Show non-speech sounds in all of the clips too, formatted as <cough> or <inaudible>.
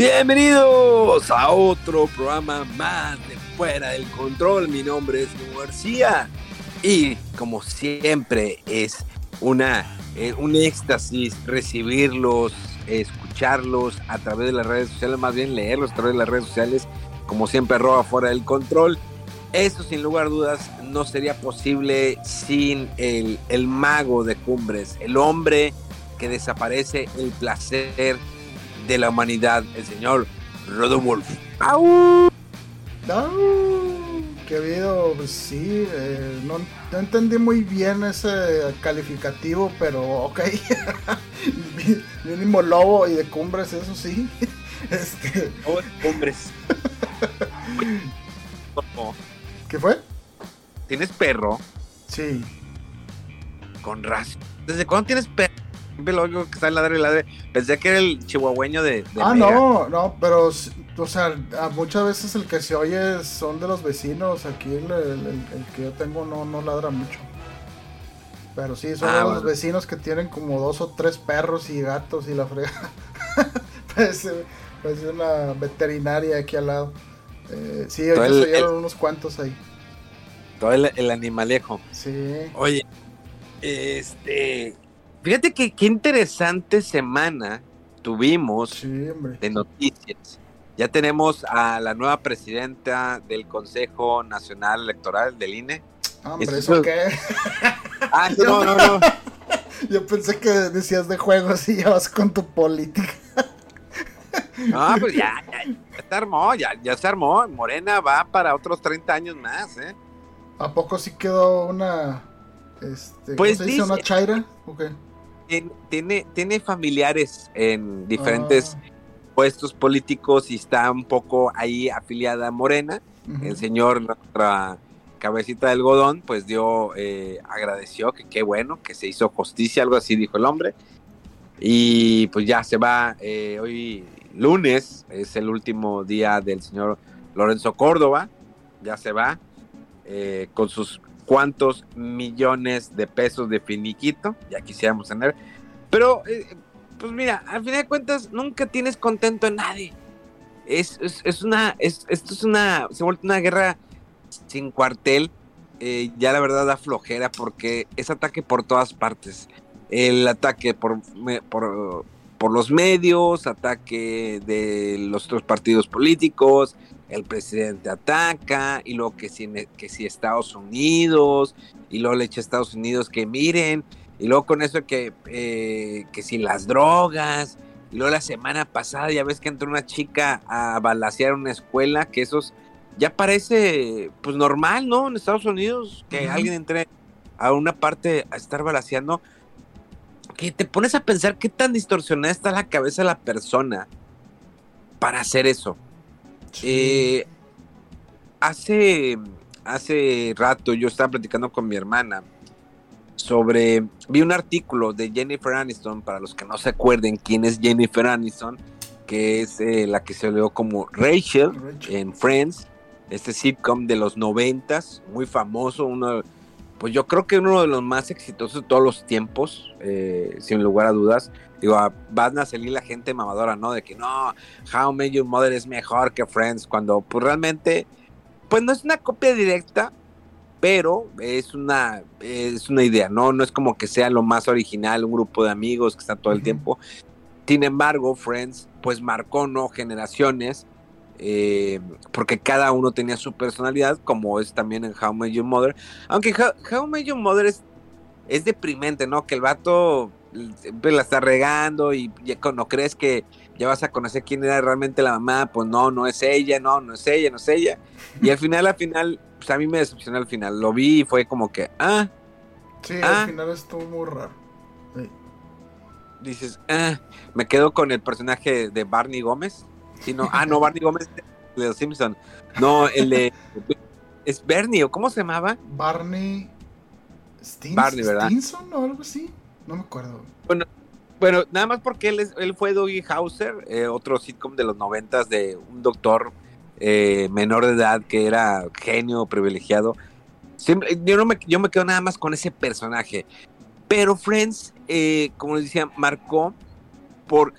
Bienvenidos a otro programa más de Fuera del Control. Mi nombre es Hugo García y como siempre es una, eh, un éxtasis recibirlos, escucharlos a través de las redes sociales, más bien leerlos a través de las redes sociales, como siempre arroba Fuera del Control. Eso sin lugar a dudas no sería posible sin el, el mago de cumbres, el hombre que desaparece el placer de la humanidad, el señor Rodolfo. ¡Au! ¡Au! ¡Qué habido! Pues sí, eh, no, no, entendí muy bien ese calificativo, pero ok. <laughs> Mínimo lobo y de cumbres, eso sí. <laughs> Este... Oh, cumbres. <laughs> ¿Qué fue? ¿Tienes perro? Sí. Con razón. ¿Desde cuándo tienes perro? Siempre lo oigo que está ladre y ladre. Pensé que era el chihuahueño de. de ah, Mega. no, no, pero, o sea, muchas veces el que se oye son de los vecinos. Aquí el, el, el que yo tengo no, no ladra mucho. Pero sí, son Ah, de los vecinos que tienen como dos o tres perros y gatos y la frega. <laughs> parece, parece una veterinaria aquí al lado. Eh, sí, ahorita se oyeron unos cuantos ahí. Todo el, el animalejo. Sí. Oye, este. Fíjate que qué interesante semana tuvimos Sí, de noticias. Ya tenemos a la nueva presidenta del Consejo Nacional Electoral del INE. Hombre, Eso- ¿eso qué? <laughs> Ah, no, no, no. <laughs> Yo pensé que decías de juegos y ya vas con tu política. <laughs> No, pues ya, ya, ya se armó, ya, ya se armó. Morena va para otros 30 años más, ¿eh? ¿A poco sí quedó una. Este, Pues ¿Cómo se dice? dice- ¿Una chaira? ¿O qué? Tien- Tiene, tiene familiares en diferentes Ah, puestos políticos y está un poco ahí afiliada a Morena. El señor, nuestra cabecita de algodón, pues dio, eh, agradeció que qué bueno, que se hizo justicia, algo así dijo el hombre. Y pues ya se va eh, hoy lunes, es el último día del señor Lorenzo Córdoba, ya se va eh, con sus cuantos millones de pesos de finiquito, ya quisiéramos tener. Pero, eh, pues mira, al final de cuentas, nunca tienes contento a nadie. Es, es, una, es, esto es una, se ha vuelto una guerra sin cuartel. eh, ya la verdad da flojera porque es ataque por todas partes. El ataque por, por, por los medios, ataque de los otros partidos políticos, el presidente ataca, y luego que si, que si Estados Unidos, y luego le echa a Estados Unidos que miren, y luego con eso que, eh, que si las drogas, y luego la semana pasada ya ves que entró una chica a balasear una escuela, que esos ya parece pues normal, ¿no? En Estados Unidos, que alguien entre a una parte a estar balaseando, que te pones a pensar qué tan distorsionada está la cabeza de la persona para hacer eso. Eh, hace, hace rato yo estaba platicando con mi hermana sobre, vi un artículo de Jennifer Aniston, para los que no se acuerden quién es Jennifer Aniston, que es eh, la que se leó como Rachel Rachel. en Friends, este sitcom de los noventas, muy famoso, uno, pues yo creo que uno de los más exitosos de todos los tiempos, eh, sin lugar a dudas. Digo, van a salir la gente mamadora, ¿no? De que no, How Met Your Mother es mejor que Friends, cuando pues realmente, pues no es una copia directa, pero es una, es una idea, ¿no? No es como que sea lo más original, un grupo de amigos que están todo el tiempo. Sin embargo, Friends, pues marcó, ¿no? Generaciones, eh, porque cada uno tenía su personalidad, como es también en How Met Your Mother. Aunque How, How Met Your Mother es, es deprimente, ¿no? Que el vato la está regando y ya cuando crees que ya vas a conocer quién era realmente la mamá, pues no, no es ella, no, no es ella, no es ella. Y al final, al final, pues a mí me decepcionó al final. Lo vi y fue como que, ah. Sí, ah. al final estuvo muy raro. Sí. Dices, ah, me quedo con el personaje de Barney Gómez. Sí, no, ah, no, <laughs> Barney Gómez de los Simpson. No, el de es Bernie, ¿o cómo se llamaba? Barney Stins Barney, ¿verdad? Stinson o algo así. No me acuerdo. Bueno, bueno, nada más porque él, es- él fue Dougie Hauser, eh, otro sitcom de los noventas de un doctor eh, menor de edad que era genio privilegiado. Siempre, yo, no me, yo me quedo nada más con ese personaje. Pero Friends, eh, como les decía, marcó por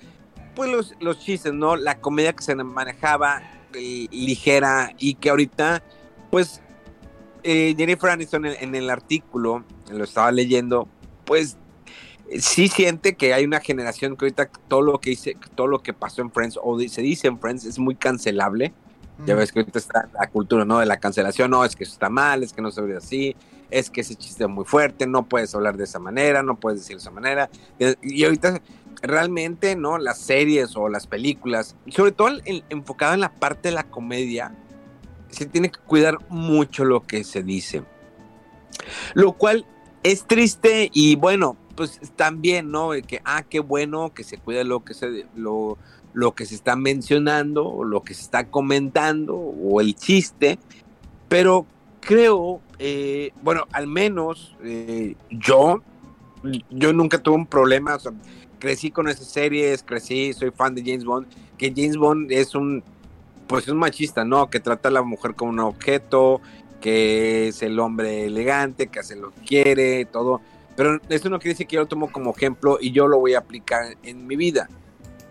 pues los, los chistes, ¿no? La comedia que se manejaba ligera y que ahorita, pues, eh, Jennifer Aniston en el artículo, lo estaba leyendo, pues sí siente que hay una generación que ahorita todo lo que todo lo que pasó en Friends o se dice en Friends es muy cancelable. Ya Mm. ves que ahorita está la cultura, ¿no? De la cancelación, no, es que eso está mal, es que no se ve así, es que ese chiste es muy fuerte, no puedes hablar de esa manera, no puedes decir de esa manera. Y ahorita realmente, ¿no? Las series o las películas, sobre todo en- enfocado en la parte de la comedia, se tiene que cuidar mucho lo que se dice. Lo cual es triste y bueno, pues también, ¿no? Que, ah, qué bueno que se cuida lo que se, lo, lo que se está mencionando, lo que se está comentando, o el chiste, pero creo, eh, bueno, al menos eh, yo, yo nunca tuve un problema, crecí con esas series, crecí, soy fan de James Bond, que James Bond es un, pues un machista, ¿no? Que trata a la mujer como un objeto, que es el hombre elegante, que hace lo que quiere, todo. Pero eso no quiere decir que yo lo tomo como ejemplo y yo lo voy a aplicar en mi vida.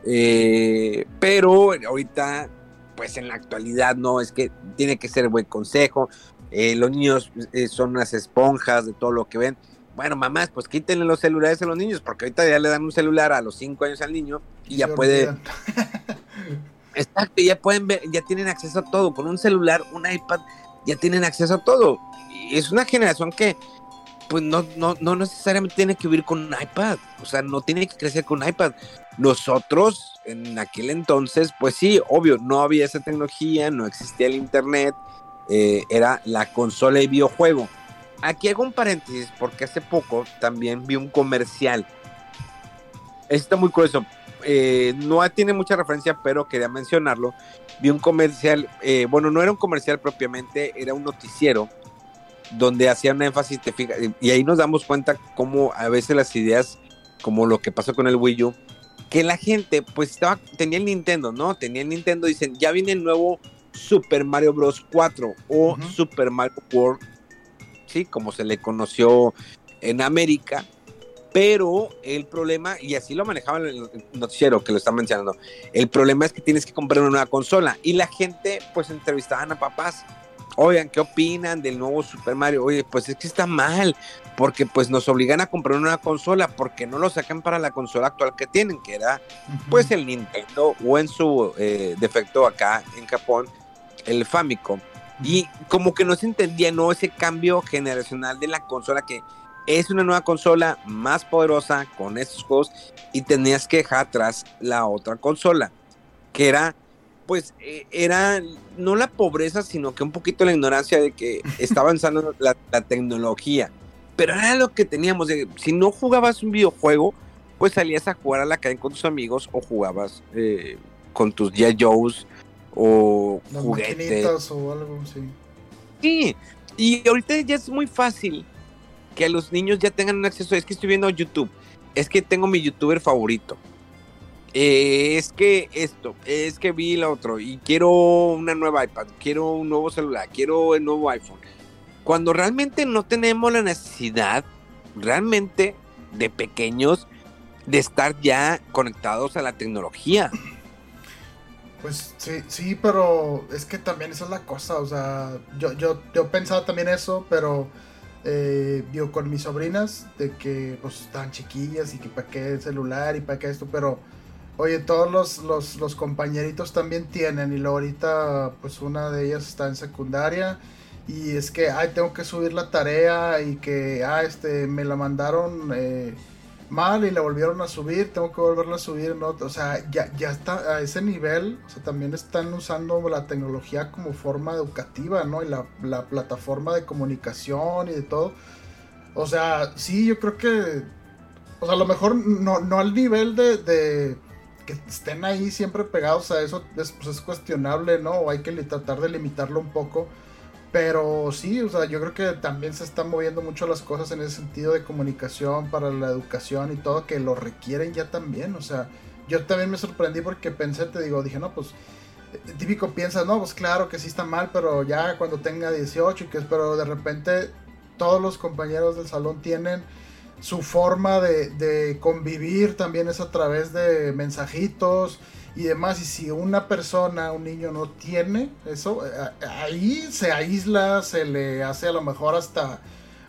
Eh, pero ahorita, pues en la actualidad, no, es que tiene que ser buen consejo. Eh, los niños eh, son unas esponjas de todo lo que ven. Bueno, mamás, pues quítenle los celulares a los niños, porque ahorita ya le dan un celular a los 5 años al niño y ya puede. <laughs> <laughs> Exacto, ya pueden ver, ya tienen acceso a todo. Con un celular, un iPad, ya tienen acceso a todo. Y es una generación que, pues, no, no, no necesariamente tiene que vivir con un iPad. O sea, no tiene que crecer con un iPad. Nosotros, en aquel entonces, pues sí, obvio, no había esa tecnología, no existía el Internet, eh, era la consola y videojuego. Aquí hago un paréntesis porque hace poco también vi un comercial. Está muy curioso eh, no tiene mucha referencia, pero quería mencionarlo. Vi un comercial, eh, bueno, no era un comercial propiamente, era un noticiero donde hacían un énfasis, te fijas, y ahí nos damos cuenta cómo a veces las ideas, como lo que pasó con el Wii U, que la gente, pues estaba, tenía el Nintendo, ¿no? Tenía el Nintendo, dicen, ya viene el nuevo Super Mario Bros. 4 o. Super Mario World, sí, como se le conoció en América. Pero el problema, y así lo manejaba el noticiero que lo está mencionando, el problema es que tienes que comprar una nueva consola. Y la gente, pues, entrevistaban a papás. Oigan, ¿qué opinan del nuevo Super Mario? Oye, pues es que está mal, porque pues nos obligan a comprar una nueva consola, porque no lo sacan para la consola actual que tienen, que era pues el Nintendo o en su eh, defecto acá en Japón, el Famicom. Y como que no se entendía, ¿no? Ese cambio generacional de la consola que es una nueva consola más poderosa con estos juegos y tenías que dejar atrás la otra consola, que era, pues, eh, era no la pobreza, sino que un poquito la ignorancia de que <laughs> estaba avanzando la, la tecnología. Pero era lo que teníamos, de, si no jugabas un videojuego, pues salías a jugar a la calle con tus amigos o jugabas eh, con tus G.I. Joes o Las juguetes. o algo así. Sí, y ahorita ya es muy fácil que los niños ya tengan un acceso. Es que estoy viendo YouTube, es que tengo mi youtuber favorito. Eh, es que esto, es que vi el otro y quiero una nueva iPad, quiero un nuevo celular, quiero el nuevo iPhone. Cuando realmente no tenemos la necesidad, realmente de pequeños, de estar ya conectados a la tecnología. Pues sí, sí, pero es que también esa es la cosa, o sea, yo, yo, yo pensaba también eso, pero eh, con mis sobrinas, de que pues están chiquillas y que para qué el celular y para qué esto, pero oye, todos los, los, los compañeritos también tienen y luego ahorita pues una de ellas está en secundaria y es que, ay, tengo que subir la tarea y que, ah, este, me la mandaron... Eh, mal y la volvieron a subir, tengo que volverla a subir, ¿no? O sea, ya, ya está a ese nivel, o sea, también están usando la tecnología como forma educativa, ¿no? Y la, la plataforma de comunicación y de todo. O sea, sí, yo creo que, o sea, a lo mejor no, no al nivel de, de estén ahí siempre pegados a eso, es, pues es cuestionable, ¿no? O hay que tratar de limitarlo un poco pero sí, o sea, yo creo que también se están moviendo mucho las cosas en ese sentido de comunicación para la educación y todo, que lo requieren ya también. O sea, yo también me sorprendí porque pensé, te digo, dije, no, pues eh, típico piensas, no, pues claro que sí está mal, pero ya cuando tenga 18 y que pero de repente todos los compañeros del salón tienen su forma de, de convivir también es a través de mensajitos y demás. Y si una persona, un niño no tiene eso, eh, ahí se aísla, se le hace a lo mejor hasta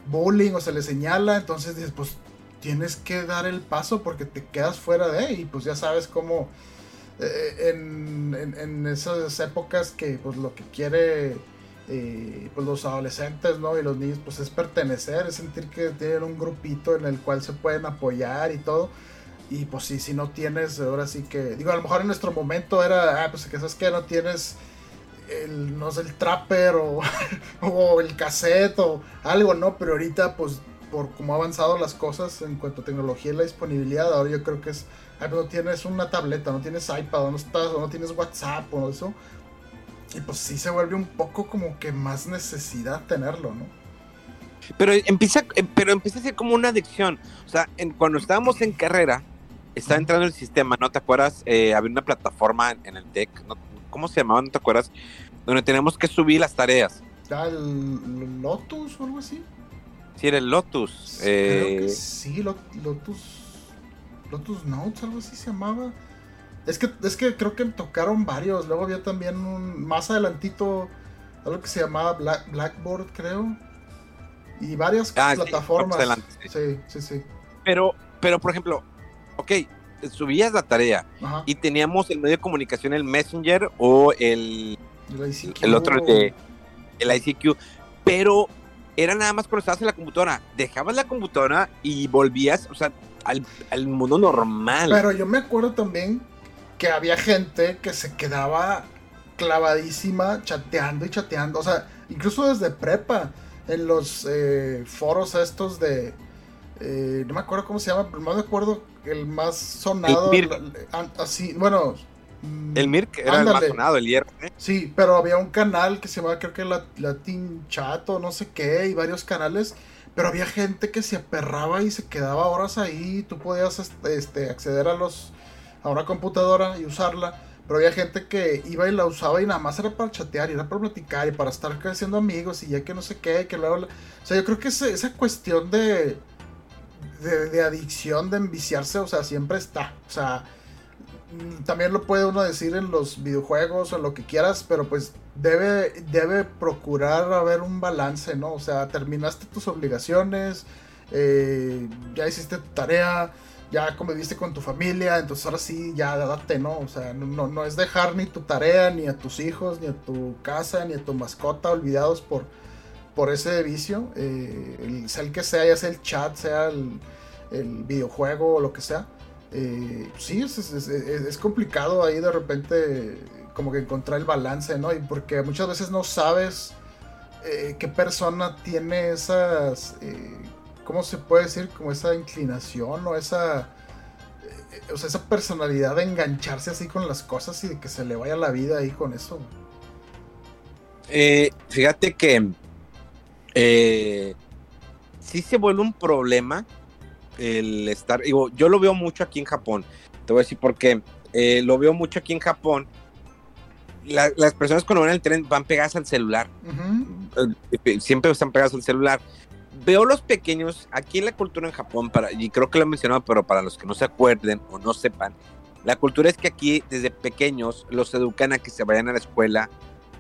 bullying o se le señala. Entonces dices, pues tienes que dar el paso porque te quedas fuera de y pues ya sabes cómo eh, en, esas épocas que pues lo que quiere eh, pues los adolescentes ¿no? y los niños pues es pertenecer, es sentir que tienen un grupito en el cual se pueden apoyar y todo y pues sí, si no tienes, ahora sí que, digo, a lo mejor en nuestro momento era, ah, pues que sabes que no tienes el, no sé, el trapper o, <laughs> o el cassette o algo, ¿no? Pero ahorita, pues, por cómo ha avanzado las cosas en cuanto a tecnología y la disponibilidad, ahora yo creo que es, ah, pues no tienes una tableta, no tienes iPad, no, estás, no tienes WhatsApp o eso. Y pues sí se vuelve un poco como que más necesidad tenerlo, ¿no? Pero empieza, eh, pero empieza a ser como una adicción. O sea, en, cuando estábamos en carrera, está entrando el sistema, ¿no te acuerdas? Eh, había una plataforma en el TEC, ¿cómo se llamaba? ¿No te acuerdas? Donde tenemos que subir las tareas. ¿El Lotus o algo así? Sí, era el Lotus. Creo que eh, sí, Lotus. Lotus Notes, algo así se llamaba. Es que, es que creo que tocaron varios. Luego había también un. Más adelantito. Algo que se llamaba Blackboard, creo. Y varias ah, plataformas. sí, sí, sí. Pero, pero por ejemplo, ok, subías la tarea y teníamos el medio de comunicación, el Messenger o el, el, otro, de, el ICQ, pero era nada más cuando estabas en la computadora. Dejabas la computadora y volvías, o sea, al, al, mundo normal. Pero yo me acuerdo también que había gente que se quedaba clavadísima chateando y chateando, o sea, incluso desde prepa, en los eh, foros estos de eh, no me acuerdo cómo se llama, pero no me acuerdo el más sonado. así, bueno. Mm, el Mirk era el más sonado, el hierro. ¿eh? Sí, pero había un canal que se llamaba, creo que Latin Chat o no sé qué, y varios canales. Pero había gente que se aperraba y se quedaba horas ahí. Tú podías este, acceder a los a una computadora y usarla. Pero había gente que iba y la usaba y nada más era para chatear, y era para platicar y para estar creciendo amigos y ya que no sé qué, que luego... O sea, yo creo que esa cuestión de de, adicción, de enviciarse, o sea, siempre está. O sea, mm, también lo puede uno decir en los videojuegos o en lo que quieras, pero pues debe, debe procurar haber un balance, ¿no? O sea, terminaste tus obligaciones, eh, ya hiciste tu tarea, ya conviviste con tu familia, entonces ahora sí, ya date, ¿no? O sea, no, no es dejar ni tu tarea, ni a tus hijos, ni a tu casa, ni a tu mascota olvidados por por ese vicio, eh, sea el que sea, ya sea el chat, sea el, videojuego o lo que sea. Eh, sí, es, complicado ahí de repente como que encontrar el balance, ¿no? Y porque muchas veces no sabes eh, qué persona tiene esas, ¿cómo se puede decir? Como esa inclinación o esa, o sea, esa personalidad de engancharse así con las cosas y de que se le vaya la vida ahí con eso. fíjate que eh, sí se vuelve un problema el estar, digo, yo lo veo mucho aquí en Japón, te voy a decir por qué, eh, lo veo mucho aquí en Japón, las personas cuando van al tren van pegadas al celular, eh, siempre están pegadas al celular. Veo los pequeños, aquí en la cultura en Japón, para, y creo que lo he mencionado, pero para los que no se acuerden o no sepan, la cultura es que aquí desde pequeños los educan a que se vayan a la escuela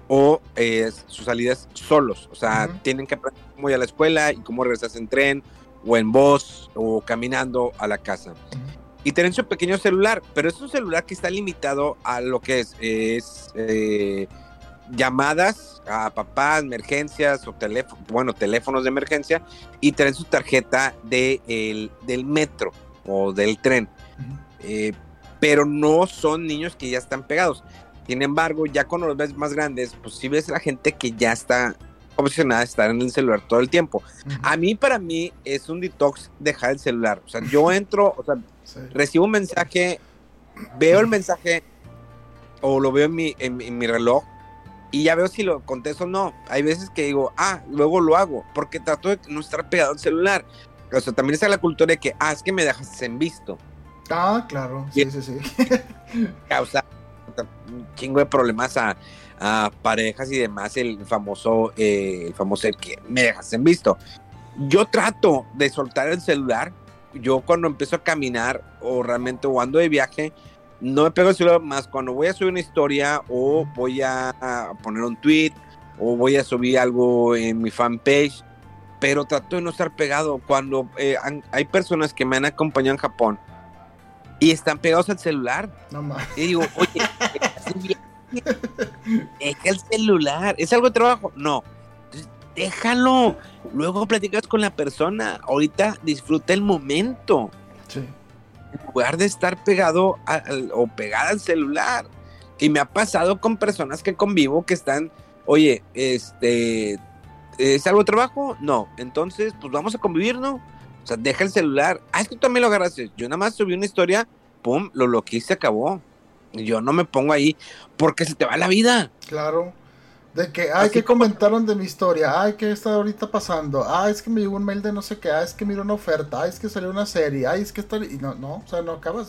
o eh, sus salidas solos. O sea, tienen que aprender cómo ir a la escuela y cómo regresarse en tren o en bus o caminando a la casa. Y tienen su pequeño celular, pero es un celular que está limitado a lo que es, es eh, llamadas a papá, emergencias o teléfono, bueno, teléfonos de emergencia y tienen su tarjeta de, el, del metro. o del tren. Eh, pero no son niños que ya están pegados. Sin embargo, ya con los ves más grandes, pues sí ves la gente que ya está obsesionada a estar en el celular todo el tiempo. A mí, para mí, es un detox dejar el celular. O sea, yo <laughs> entro, o sea, recibo un mensaje, veo el mensaje o lo veo en mi, en, mi reloj y ya veo si lo contesto o no. Hay veces que digo, ah, luego lo hago, porque trato de no estar pegado al celular. O sea, también está la cultura de que, ah, es que me dejas en visto. Ah, claro, sí, sí, sí. <laughs> Causa un chingo de problemas a, parejas y demás, el famoso, eh, el famoso el que me dejas en visto. Yo trato de soltar el celular. Yo cuando empiezo a caminar o realmente o ando de viaje, no me pego el celular más cuando voy a subir una historia o voy a, poner un tweet o voy a subir algo en mi fanpage, pero trato de no estar pegado. Cuando eh, hay personas que me han acompañado en Japón y están pegados al celular. No más. Y digo, oye, deja el celular. ¿Es algo de trabajo? No. déjalo. Luego platicas con la persona. Ahorita disfruta el momento. En lugar de estar pegado o pegada al celular. Y me ha pasado con personas que convivo que están, oye, este, ¿es algo de trabajo? No. Entonces, pues vamos a convivir, ¿no? O sea, deja el celular. Ah, es que tú también lo agarraste. Yo nada más subí una historia, pum, lo lo que se acabó. Yo no me pongo ahí porque se te va la vida. Claro. De que, ay, que comentaron de mi historia, ay, ¿qué está ahorita pasando? Ay, es que me llegó un mail de no sé qué, ay, es que miro una oferta, ay, es que salió una serie, ay, es que está... Y no, no, o sea, no acabas.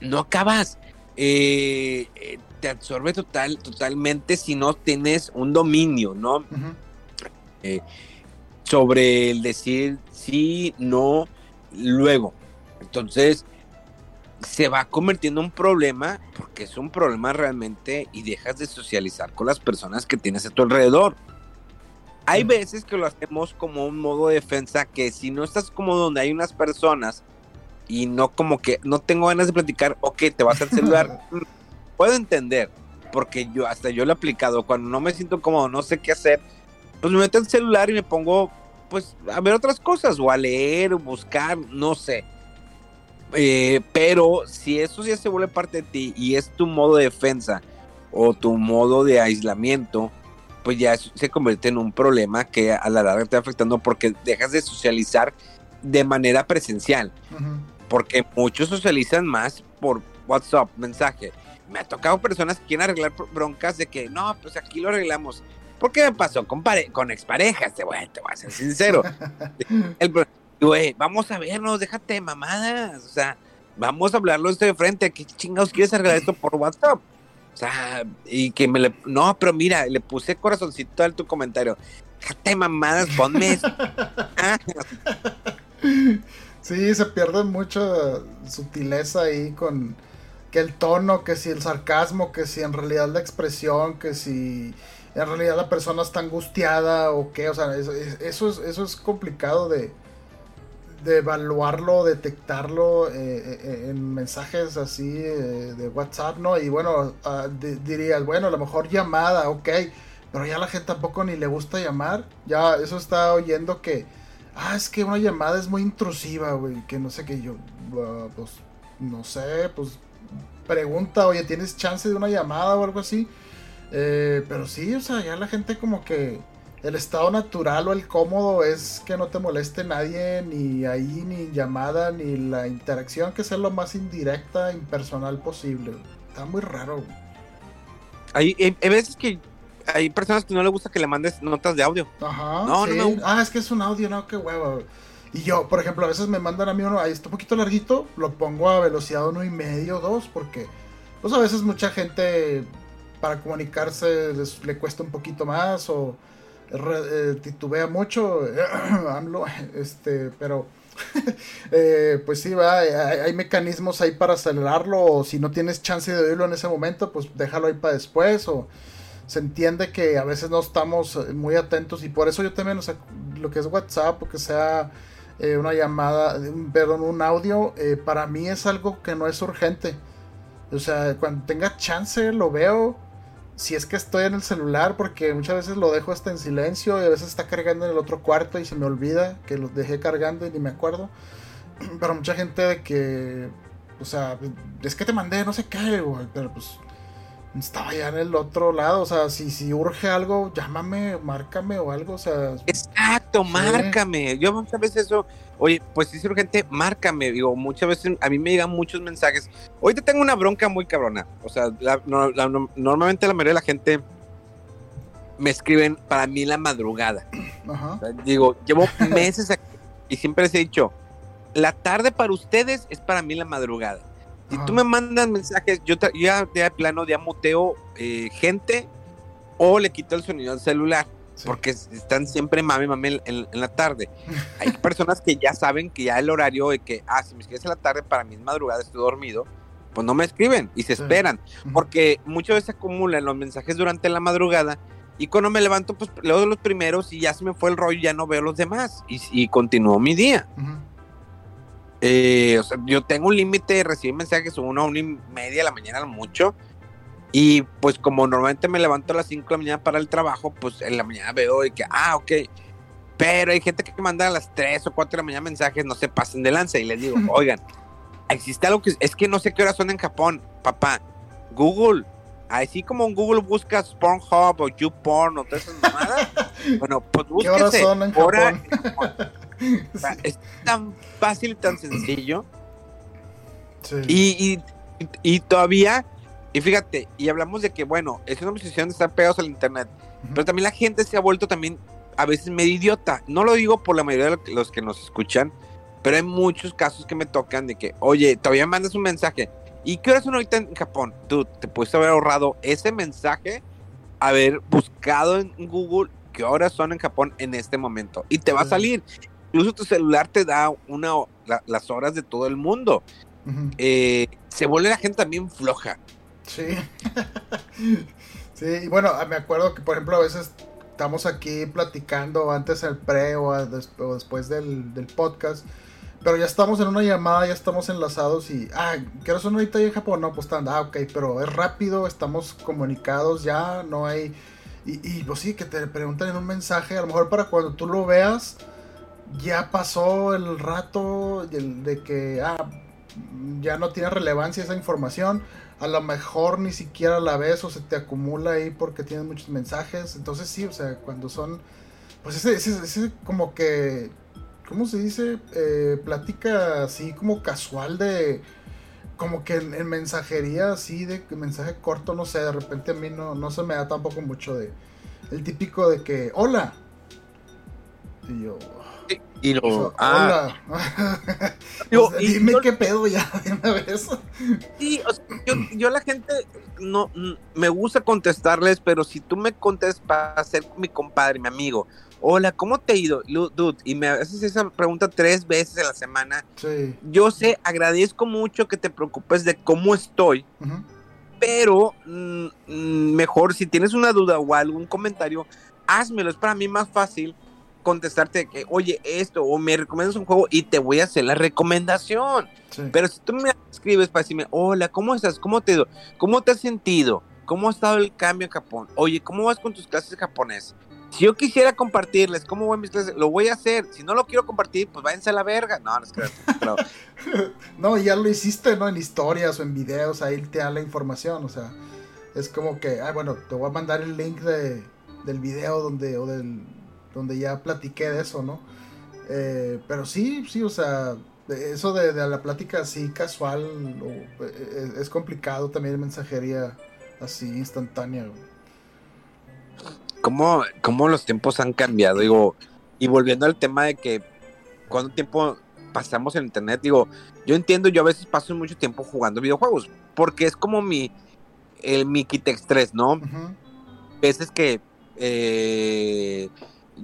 No acabas. Eh, eh, te absorbe total, totalmente si no tienes un dominio, ¿no? eh, sobre el decir sí, no, luego. Entonces, se va convirtiendo en un problema porque es un problema realmente y dejas de socializar con las personas que tienes a tu alrededor. Hay veces que lo hacemos como un modo de defensa que si no estás como donde hay unas personas y no como que no tengo ganas de platicar, ok, te vas al celular. <laughs> Mm, puedo entender, porque yo hasta yo lo he aplicado, cuando no me siento cómodo, no sé qué hacer, pues me meto al celular y me pongo pues a ver otras cosas o a leer o buscar, no sé. Eh, pero si eso ya se vuelve parte de ti y es tu modo de defensa o tu modo de aislamiento, pues ya se convierte en un problema que a la larga te va afectando porque dejas de socializar de manera presencial. Porque muchos socializan más por WhatsApp, mensaje. Me ha tocado personas que quieren arreglar broncas de que no, pues aquí lo arreglamos. ¿Por qué me pasó con, con exparejas? Te voy, te voy a ser sincero. <laughs> güey, vamos a vernos, déjate mamadas. O sea, vamos a hablarlo esto de frente. ¿Qué chingados quieres arreglar esto por WhatsApp? O sea, y que me le. No, pero mira, le puse corazoncito al tu comentario. Déjate mamadas, ponme. <laughs> sí, se pierde mucha sutileza ahí con que el tono, que si el sarcasmo, que si en realidad la expresión, que si en realidad la persona está angustiada o qué, o sea, eso, eso, es, eso es complicado de, de evaluarlo, detectarlo eh, eh, en mensajes así eh, de WhatsApp, ¿no? Y bueno, uh, dirías, bueno, a lo mejor llamada, ok, pero ya la gente tampoco ni le gusta llamar, ya eso está oyendo que, ah, es que una llamada es muy intrusiva, güey, que no sé qué, yo, ah, pues, no sé, pues, pregunta, oye, ¿tienes chance de una llamada o algo así? Eh, pero sí, o sea, ya la gente como que el estado natural o el cómodo es que no te moleste nadie, ni ahí, ni llamada, ni la interacción, que sea lo más indirecta, impersonal posible. Está muy raro. Hay, hay, veces que hay personas que no les gusta que le mandes notas de audio. Ajá. No, no, Ah, es que es un audio, no, qué huevo. Y yo, por ejemplo, a veces me mandan a mí uno, ahí está un poquito larguito, lo pongo a velocidad uno y medio, dos, porque pues a veces mucha gente para comunicarse le cuesta un poquito más o eh, titubea mucho, <clears throat> este, pero <laughs> eh, pues sí, va, hay, mecanismos ahí para acelerarlo o si no tienes chance de oírlo en ese momento, pues déjalo ahí para después o se entiende que a veces no estamos muy atentos y por eso yo también, o sea, lo que es WhatsApp o que sea eh, una llamada, perdón, un audio, para mí es algo que no es urgente. O sea, cuando tenga chance lo veo, si es que estoy en el celular, porque muchas veces lo dejo hasta en silencio y a veces está cargando en el otro cuarto y se me olvida que lo dejé cargando y ni me acuerdo. <clears throat> Pero mucha gente de que, o sea, es que te mandé, no sé qué, güey, pero pues estaba ya en el otro lado, o sea, si, si urge algo, llámame, márcame o algo, o sea. Exacto, márcame. Yo muchas veces eso, oye, pues si es urgente, márcame. Digo, muchas veces a mí me llegan muchos mensajes. Hoy te tengo una bronca muy cabrona. O sea, normalmente la mayoría de la gente me escriben para mí la madrugada. Ajá. digo, llevo <laughs> meses aquí y siempre les he dicho, la tarde para ustedes es para mí la madrugada. Si tú me mandas mensajes, yo, ya de plano ya muteo eh, gente o le quito el sonido al celular. Porque están siempre mami, mami en, la tarde. <laughs> Hay personas que ya saben que ya el horario de que, ah, si me escribes en la tarde, para mí es madrugada, estoy dormido, pues no me escriben y se esperan. Porque muchas veces acumulan los mensajes durante la madrugada y cuando me levanto, pues leo los primeros y ya se me fue el rollo ya no veo los demás. Y, y continúo mi día. Eh, o sea, yo tengo un límite de recibir mensajes una, una y media de la mañana mucho. Y pues como normalmente me levanto a las 5 de la mañana para el trabajo, pues en la mañana veo y que, ah, ok. Pero hay gente que manda a las 3 o 4 de la mañana mensajes, no se pasen de lanza. Y les digo, oigan, existe algo que es que no sé qué horas son en Japón, papá. Google, así como en Google buscas Pornhub o YouPorn o todas esas mamadas, <laughs> bueno, pues búsquese. ¿Qué horas son en Japón? es tan fácil, tan sencillo. Y, y, todavía, y fíjate, y hablamos de que, bueno, es una posición de estar pegados al internet, pero también la gente se ha vuelto también a veces medio idiota. No lo digo por la mayoría de los que nos escuchan, pero hay muchos casos que me tocan de que, oye, todavía mandas un mensaje. ¿Y qué horas son ahorita en Japón? Tú te puedes haber ahorrado ese mensaje, haber buscado en Google qué horas son en Japón en este momento. Y te va a salir incluso tu celular te da una, las horas de todo el mundo. Eh, se vuelve la gente también floja. Sí. <laughs> sí, bueno, me acuerdo que, por ejemplo, a veces estamos aquí platicando antes del pre o, después del, podcast. Pero ya estamos en una llamada, ya estamos enlazados y, ah, ¿qué hora son ahorita en Japón? No, pues están, ah, ok, pero es rápido, estamos comunicados ya, no hay... Y, y pues sí, que te preguntan en un mensaje, a lo mejor para cuando tú lo veas, ya pasó el rato de que ah, ya no tiene relevancia esa información. A lo mejor ni siquiera la ves o se te acumula ahí porque tienes muchos mensajes. Entonces sí, o sea, cuando son... Pues ese, ese, como que... ¿Cómo se dice? Eh, plática así como casual de... Como que en, mensajería así, de mensaje corto, no sé, de repente a mí no, no se me da tampoco mucho de... El típico de que, hola. Y yo, y lo. ah. <laughs> dime qué pedo ya de una vez. Sí, yo, yo, la gente no me gusta contestarles, pero si tú me contestas para ser mi compadre, mi amigo, hola, ¿cómo te ha ido? Dude, y me haces esa pregunta tres veces a la semana. Sí. Yo sé, agradezco mucho que te preocupes de cómo estoy, pero mm, mm, mejor si tienes una duda o algún comentario, házmelo, es para mí más fácil contestarte que, oye, esto, o me recomiendas un juego y te voy a hacer la recomendación. Pero si tú me escribes para decirme, hola, ¿cómo estás? ¿Cómo te, ¿Cómo te has sentido? ¿Cómo ha estado el cambio en Japón? Oye, ¿cómo vas con tus clases de japonés? Si yo quisiera compartirles cómo voy mis clases, lo voy a hacer. Si no lo quiero compartir, pues váyanse a la verga. No, no es que no, <laughs> ya lo hiciste, ¿no? En historias o en videos, ahí te da la información. O sea, es como que, ah, bueno, te voy a mandar el link de, del video donde, o del, donde ya platiqué de eso, ¿no? Eh, pero sí, sí, o sea, eso de, la plática así casual eh, es, complicado también en mensajería así instantánea. ¿Cómo, ¿Cómo, los tiempos han cambiado? Digo, y volviendo al tema de que cuánto tiempo pasamos en internet, digo, yo entiendo, yo a veces paso mucho tiempo jugando videojuegos, porque es como mi, el mi estrés, ¿no? Veces que eh,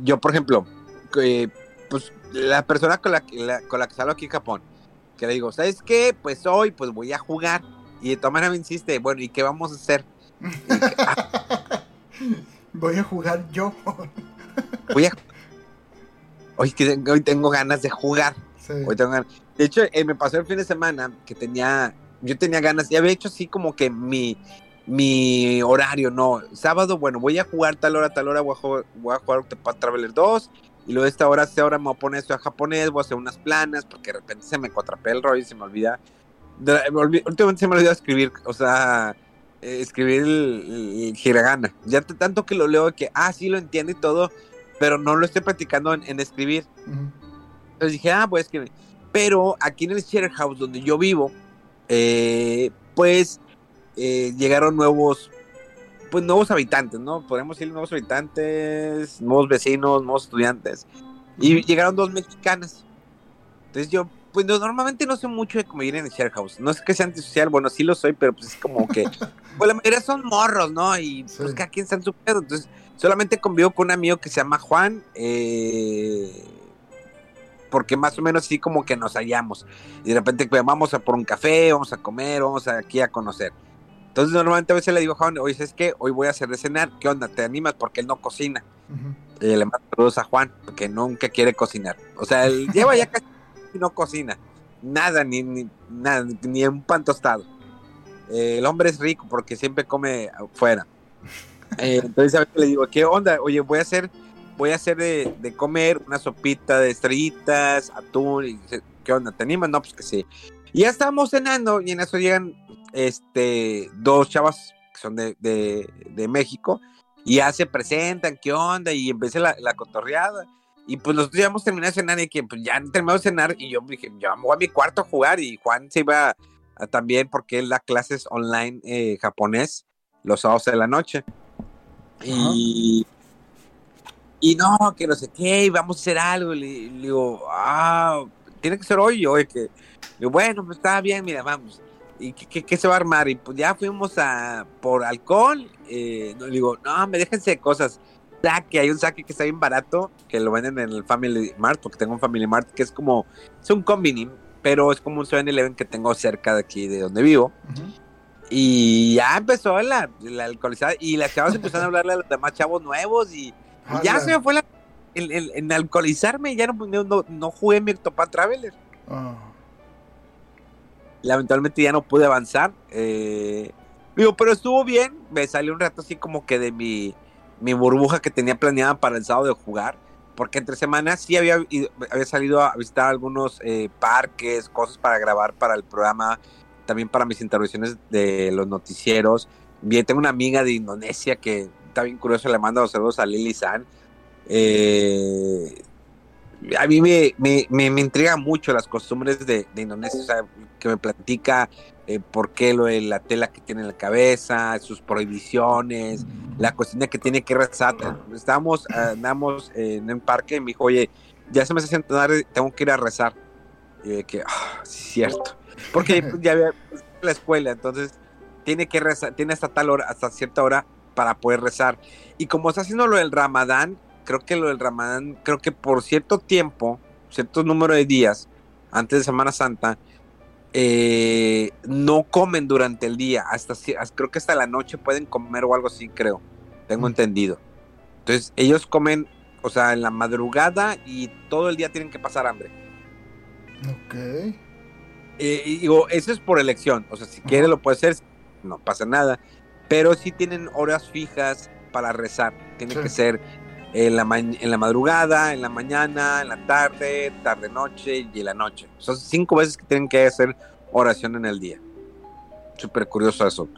yo, por ejemplo, pues la persona con la, con la que salgo aquí en Japón, que le digo, ¿sabes qué? Pues hoy pues voy a jugar. Y de todas maneras me insiste, bueno, ¿y qué vamos a hacer? Ah". <laughs> voy a jugar yo. <laughs> voy a... Hoy, que, hoy tengo ganas de jugar. Hoy tengo ganas. De hecho, eh, me pasó el fin de semana que tenía, yo tenía ganas, y había hecho así como que mi, mi horario, no. Sábado, bueno, voy a jugar tal hora, tal hora, voy a jugar, Traveler 2 y luego esta hora, esta hora me voy a poner esto a japonés, voy a hacer unas planas, porque de repente se me contrapea el rollo y se me olvida. últimamente se me olvidó escribir, o sea, eh, escribir el, hiragana. Ya tanto que lo leo que, ah, sí lo entiendo y todo, pero no lo estoy practicando en, escribir. Entonces dije, ah, voy a escribir. Pero aquí en el share house donde yo vivo, eh, pues eh, llegaron nuevos pues nuevos habitantes, ¿no? Podemos decir nuevos habitantes, nuevos vecinos, nuevos estudiantes. Y llegaron dos mexicanas. Entonces yo, pues normalmente no sé mucho de convivir en el share house. No es que sea antisocial, bueno, sí lo soy, pero pues es como que, <laughs> pues la mayoría son morros, ¿no? Y pues cada quien está en su pedo. Entonces solamente convivo con un amigo que se llama Juan, eh, porque más o menos así como que nos hallamos. Y de repente pues, vamos a por un café, vamos a comer, vamos aquí a conocer. Entonces normalmente a veces le digo a Juan, oye, es que hoy voy a hacer de cenar, ¿qué onda? ¿Te animas? Porque él no cocina. Y le mando saludos a Juan, porque nunca quiere cocinar. O sea, él lleva ya casi y no cocina. Nada, ni, ni, nada, ni un pan tostado. Eh, el hombre es rico porque siempre come afuera. Eh, entonces a veces le digo, ¿qué onda? Oye, voy a hacer, voy a hacer de, de comer una sopita de estrellitas, atún. Y, ¿Qué onda? ¿Te animas? No, pues que sí. Y ya estábamos cenando y en eso llegan este, dos chavas que son de, de, México y ya se presentan, ¿qué onda? Y empecé la, la cotorreada. Y pues nosotros ya hemos terminado de cenar y que pues ya terminamos de cenar y yo dije, yo me voy a mi cuarto a jugar y Juan se iba también porque él da clases online eh, japonés los sábados de la noche. Y, y no, que no sé qué, vamos a hacer algo. Le, digo, ah, tiene que ser hoy, yo, que, bueno, pues está bien, mira, vamos. ¿Y qué, se va a armar? Y pues ya fuimos a por alcohol. Eh, no, digo, no, me déjense cosas. Saque, hay un saque que está bien barato, que lo venden en el Family Mart, porque tengo un Family Mart que es como, es un combini, pero es como un 7-Eleven que tengo cerca de aquí, de donde vivo. Y ya empezó la, la, alcoholizada y las chavas empezaron a hablarle a los demás chavos nuevos y, ya se me fue la, en alcoholizarme, ya no, no, no jugué mi Octopath Traveler. Oh lamentablemente ya no pude avanzar. Eh, digo, pero estuvo bien. Me salió un rato así como que de mi, mi burbuja que tenía planeada para el sábado de jugar. Porque entre semanas sí había, había salido a visitar algunos eh, parques, cosas para grabar para el programa, también para mis intervenciones de los noticieros. Bien, tengo una amiga de Indonesia que está bien curioso, le mando los saludos a Lili San. Eh, a mí me, me, me, intriga mucho las costumbres de, Indonesia, o sea, que me platica eh, por qué lo de la tela que tiene en la cabeza, sus prohibiciones, la cuestión que tiene que rezar. Estábamos, andamos en un parque y me dijo, oye, ya se me hace tarde, tengo que ir a rezar. Y que, ah, cierto. Porque ya había la escuela, entonces tiene que rezar, tiene hasta tal hora, hasta cierta hora para poder rezar. Y como está haciendo lo del Ramadán, creo que lo del Ramadán, creo que por cierto tiempo, cierto número de días antes de Semana Santa, eh, no comen durante el día, hasta creo que hasta la noche pueden comer o algo así, creo, tengo mm. entendido. Entonces, ellos comen, o sea, en la madrugada y todo el día tienen que pasar hambre. Ok. Eh, y digo, eso es por elección, o sea, si quiere lo puede hacer, no pasa nada, pero sí tienen horas fijas para rezar, tiene que ser en la, en la madrugada, en la mañana, en la tarde, tarde-noche y en la noche. Son cinco veces que tienen que hacer oración en el día. Súper curioso eso.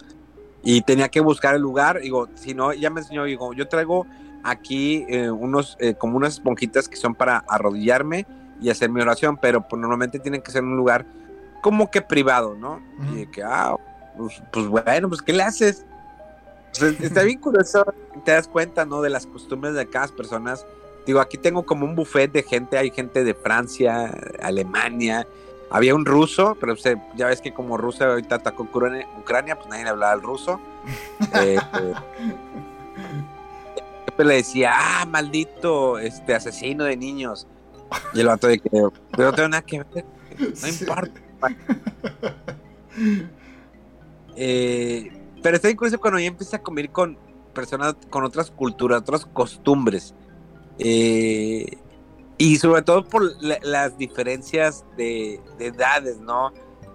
Y tenía que buscar el lugar, digo, si no, ya me enseñó, digo, yo traigo aquí eh, unos, eh, como unas esponjitas que son para arrodillarme y hacer mi oración, pero pues, normalmente tienen que ser en un lugar como que privado, ¿no? Y que, ah, pues, pues bueno, pues ¿qué le haces? Está bien curioso, te das cuenta, ¿no? De las costumbres de cada persona. Digo, aquí tengo como un buffet de gente, hay gente de Francia, Alemania, había un ruso, pero ya ves que como Rusia ahorita atacó Ucrania, pues nadie le hablaba al ruso. <laughs> Eh, siempre le decía, ah, maldito este asesino de niños. Y el vato de que, pero no tengo nada que ver, no importa. <laughs> Eh, pero está incluso cuando ya empieza a comer con personas con otras culturas, otras costumbres. Eh, y sobre todo por las diferencias de, edades, ¿no?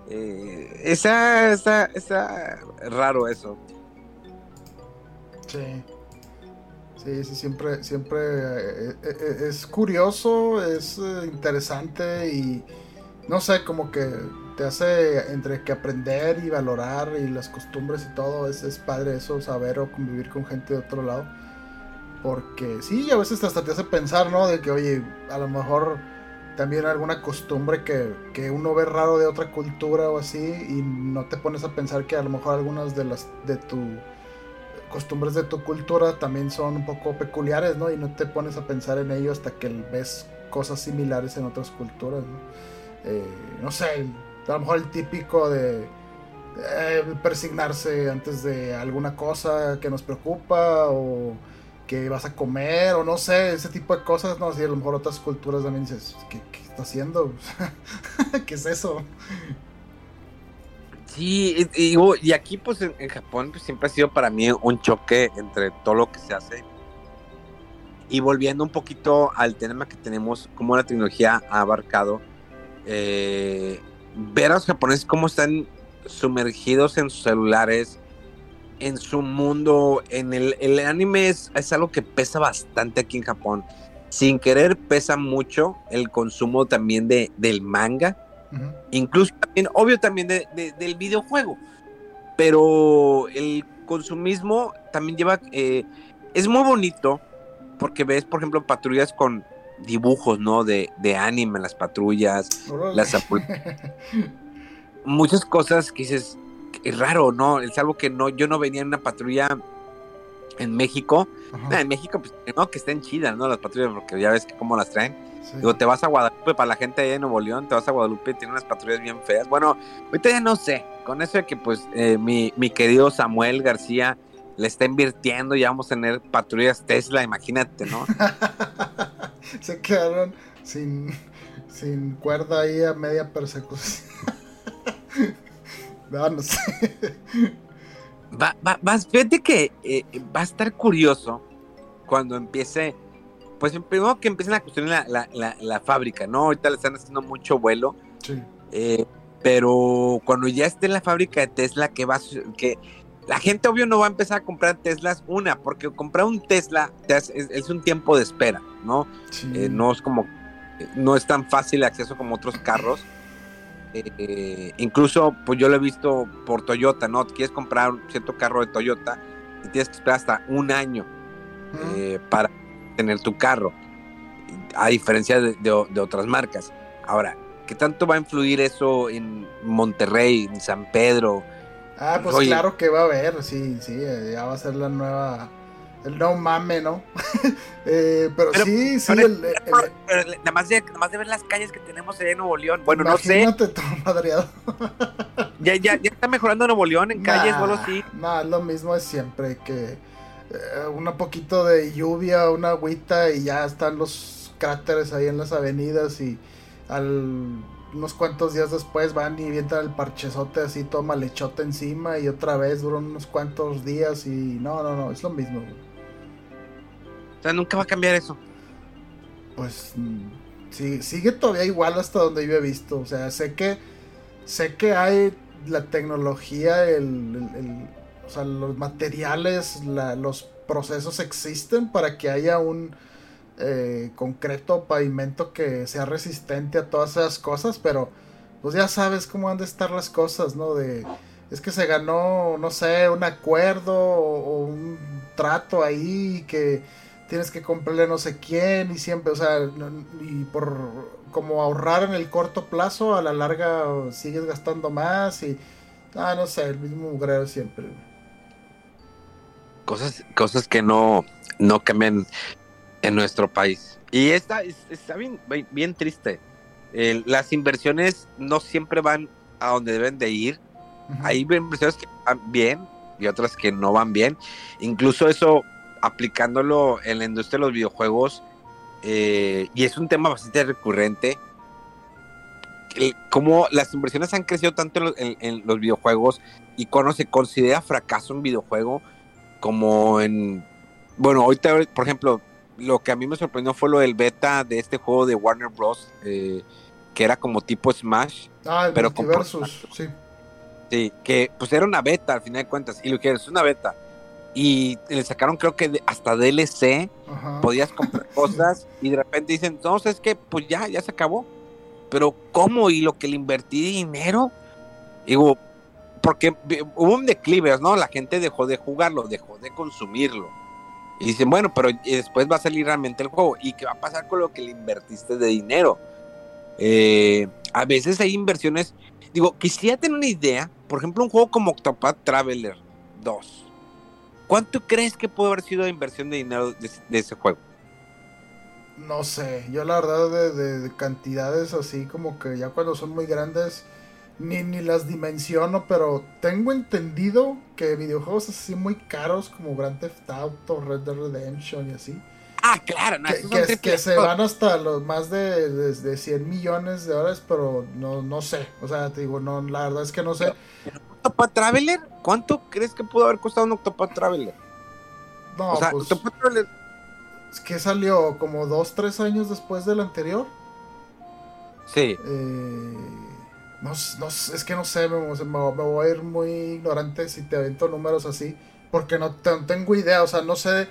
Eh, esa, esa, raro eso. Sí. Sí, sí, siempre, siempre eh, eh, es curioso, es interesante y no sé, como que te hace entre que aprender y valorar y las costumbres y todo, es, padre eso, saber o convivir con gente de otro lado. Porque sí, a veces hasta te hace pensar, ¿no? De que, oye, a lo mejor también alguna costumbre que, que, uno ve raro de otra cultura o así y no te pones a pensar que a lo mejor algunas de las de tu costumbres de tu cultura también son un poco peculiares, ¿no? Y no te pones a pensar en ello hasta que ves cosas similares en otras culturas, ¿no? Eh, no sé, a lo mejor el típico de eh, persignarse antes de alguna cosa que nos preocupa o que vas a comer o no sé, ese tipo de cosas, no sé, a lo mejor otras culturas también dices, ¿qué, está haciendo? <laughs> ¿Qué es eso? Sí, y, y aquí pues en, Japón pues, siempre ha sido para mí un choque entre todo lo que se hace. Y volviendo un poquito al tema que tenemos, cómo la tecnología ha abarcado, eh, ver a los japoneses cómo están sumergidos en sus celulares, en su mundo, en el, el anime es, algo que pesa bastante aquí en Japón. Sin querer pesa mucho el consumo también de, del manga, incluso también, obvio también del videojuego, pero el consumismo también lleva, eh, es muy bonito porque ves, por ejemplo, patrullas con dibujos, ¿no? De, de anime, las patrullas, las <laughs> muchas cosas que dices, es raro, ¿no? Es algo que no, yo no venía en una patrulla en México. en México, pues, no, que estén chidas, ¿no? Las patrullas, porque ya ves que cómo las traen. Digo, te vas a Guadalupe, para la gente allá de Nuevo León, te vas a Guadalupe y tiene unas patrullas bien feas. Bueno, ahorita ya no sé, con eso de que, pues, eh, mi, mi querido Samuel García le está invirtiendo, ya vamos a tener patrullas Tesla, imagínate, ¿no? <laughs> <laughs> Se quedaron sin, sin cuerda ahí a media persecución. <laughs> no, no sé. Va, va, fíjate que eh, va a estar curioso cuando empiece, pues primero que empiecen a construir la, la, fábrica, ¿no? Ahorita le están haciendo mucho vuelo. Sí. Eh, pero cuando ya esté en la fábrica de Tesla, que va que la gente obvio no va a empezar a comprar Teslas una, porque comprar un Tesla es, un tiempo de espera, ¿no? Eh, no es como, no es tan fácil el acceso como otros carros. Eh, incluso, pues yo lo he visto por Toyota, ¿no? Quieres comprar un cierto carro de Toyota y tienes que esperar hasta un año eh, para tener tu carro, a diferencia de, otras marcas. Ahora, ¿qué tanto va a influir eso en Monterrey, en San Pedro? Ah, pues claro que va a haber, sí, sí, ya va a ser la nueva el no mame, ¿no? <laughs> Eh, pero, sí, sí. el, nada, más de, nada más de ver las calles que tenemos allá en Nuevo León. Bueno, no sé. todo madreado. ya, ya, ya está mejorando Nuevo León en calles, solo sí. No, es lo mismo es siempre que eh, un poquito de lluvia, una agüita y ya están los cráteres ahí en las avenidas y al unos cuantos días después van y vientan el parchezote así todo malhechote encima y otra vez duran unos cuantos días y no, no, no, es lo mismo. O sea, nunca va a cambiar eso. Pues sí, sigue todavía igual hasta donde yo he visto. O sea, sé que sé que hay la tecnología, el, o sea, los materiales, los procesos existen para que haya un eh, concreto, pavimento que sea resistente a todas esas cosas, pero pues ya sabes cómo han de estar las cosas, ¿no? De es que se ganó, no sé, un acuerdo o un trato ahí que tienes que comprarle no sé quién y siempre, o sea, y por como ahorrar en el corto plazo, a la larga sigues gastando más y, ah, no sé, el mismo mugrero siempre. Cosas, cosas que no, no cambian en nuestro país. Y está, está bien, bien triste. las inversiones no siempre van a donde deben de ir. Hay inversiones que van bien y otras que no van bien. Incluso eso aplicándolo en la industria de los videojuegos, eh, y es un tema bastante recurrente, como las inversiones han crecido tanto en los, videojuegos y cuando se considera fracaso un videojuego, como en, bueno, ahorita, por ejemplo, lo que a mí me sorprendió fue lo del beta de este juego de Warner Bros. Eh, que era como tipo Smash. Ah, el pero con sí. Sí, que pues era una beta al final de cuentas. Y lo que es una beta y le sacaron creo que hasta DLC, podías comprar <laughs> cosas y de repente dicen, no, es que pues ya, ya se acabó. Pero ¿cómo? ¿Y lo que le invertí dinero? Digo, porque hubo un declive, ¿no? La gente dejó de jugarlo, dejó de consumirlo. Y dicen, bueno, pero después va a salir realmente el juego. ¿Y qué va a pasar con lo que le invertiste de dinero? Eh, a veces hay inversiones. Digo, quisiera tener una idea. Por ejemplo, un juego como Octopath Traveler 2. ¿Cuánto crees que puede haber sido la inversión de dinero de, ese juego? No sé, yo la verdad de, cantidades así como que ya cuando son muy grandes ni, ni las dimensiono, pero tengo entendido que videojuegos así muy caros como Grand Theft Auto, Red Dead Redemption y así. Ah, claro, que, que, se van hasta los más de, de, 100 millones de dólares, pero no, no sé. O sea, te digo, no, la verdad es que no sé. ¿Octopath Traveler? ¿Cuánto crees que pudo haber costado un Octopath Traveler? No, o sea, pues, Octopath Traveler. Es que salió como dos, tres años después del anterior. Sí. Eh, no, no, es que no sé, me, voy a ir muy ignorante si te avento números así. Porque no, tengo idea, o sea, no sé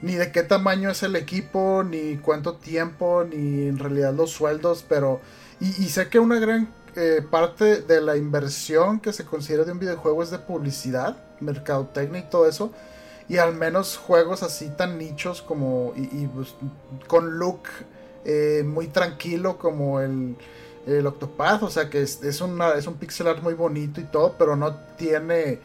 ni de qué tamaño es el equipo, ni cuánto tiempo, ni en realidad los sueldos, pero... Y, sé que una gran eh, parte de la inversión que se considera de un videojuego es de publicidad, mercadotecnia y todo eso. Y al menos juegos así tan nichos como... Y, pues, con look eh, muy tranquilo como el el Octopath, o sea que es, es, una, es un pixel art muy bonito y todo, pero no tiene,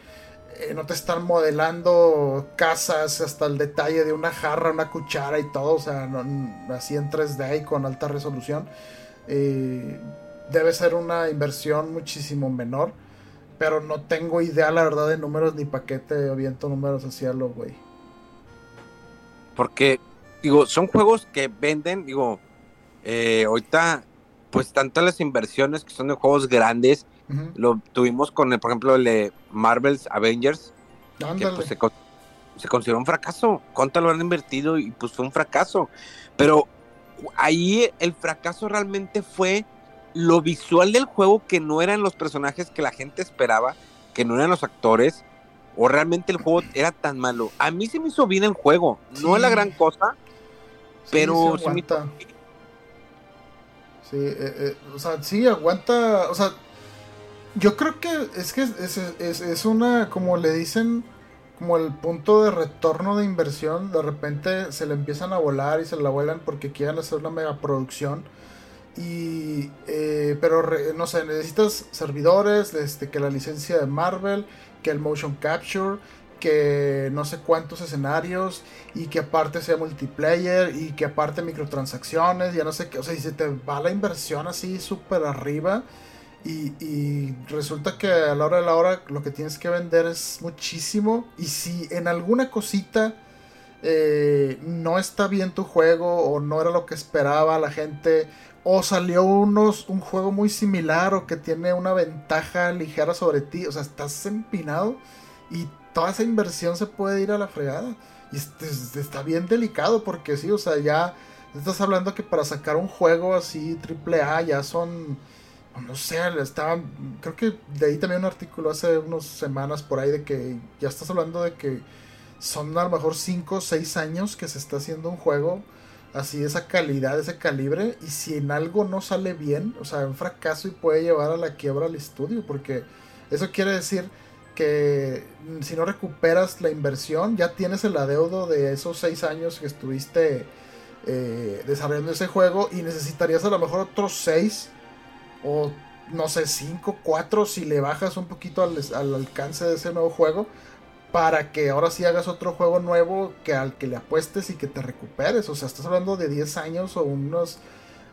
eh, no te están modelando casas hasta el detalle de una jarra, una cuchara y todo, o sea, así en 3D y con alta resolución. Eh, debe ser una inversión muchísimo menor, pero no tengo idea, la verdad, de números ni paquete, viento números así a lo güey. Porque, digo, son juegos que venden, digo, eh, ahorita pues tanto las inversiones que son de juegos grandes, lo tuvimos con, el, por ejemplo, el de Marvel's Avengers, que pues, se, se, consideró un fracaso. ¿Cuánto lo han invertido? Y pues fue un fracaso. Pero ahí el fracaso realmente fue lo visual del juego, que no eran los personajes que la gente esperaba, que no eran los actores, o realmente el juego era tan malo. A mí se me hizo bien el juego, no es la gran cosa, pero se, me Sí, eh, eh, o sea, sí, aguanta. O sea, yo creo que es que es, es, una, como le dicen, como el punto de retorno de inversión. De repente se le empiezan a volar y se la vuelan porque quieren hacer una megaproducción. Y, eh, pero no sé, necesitas servidores, este, que la licencia de Marvel, que el motion capture que no sé cuántos escenarios y que aparte sea multiplayer y que aparte microtransacciones, ya no sé qué, o sea, y se te va la inversión así súper arriba y, resulta que a la hora de la hora lo que tienes que vender es muchísimo y si en alguna cosita eh, no está bien tu juego o no era lo que esperaba la gente o salió unos, un juego muy similar o que tiene una ventaja ligera sobre ti, o sea, estás empinado y toda esa inversión se puede ir a la fregada. Y está bien delicado porque sí, o sea, ya estás hablando que para sacar un juego así triple A ya son, no sé, estaban, creo que de ahí también un artículo hace unas semanas por ahí de que ya estás hablando de que son a lo mejor 5 o 6 años que se está haciendo un juego así esa calidad, ese calibre, y si en algo no sale bien, o sea, un fracaso y puede llevar a la quiebra al estudio, porque eso quiere decir que si no recuperas la inversión, ya tienes el adeudo de esos seis años que estuviste eh, desarrollando ese juego y necesitarías a lo mejor otros seis o no sé, cinco, cuatro si le bajas un poquito al, alcance de ese nuevo juego para que ahora sí hagas otro juego nuevo que al que le apuestes y que te recuperes. O sea, estás hablando de 10 años o unos...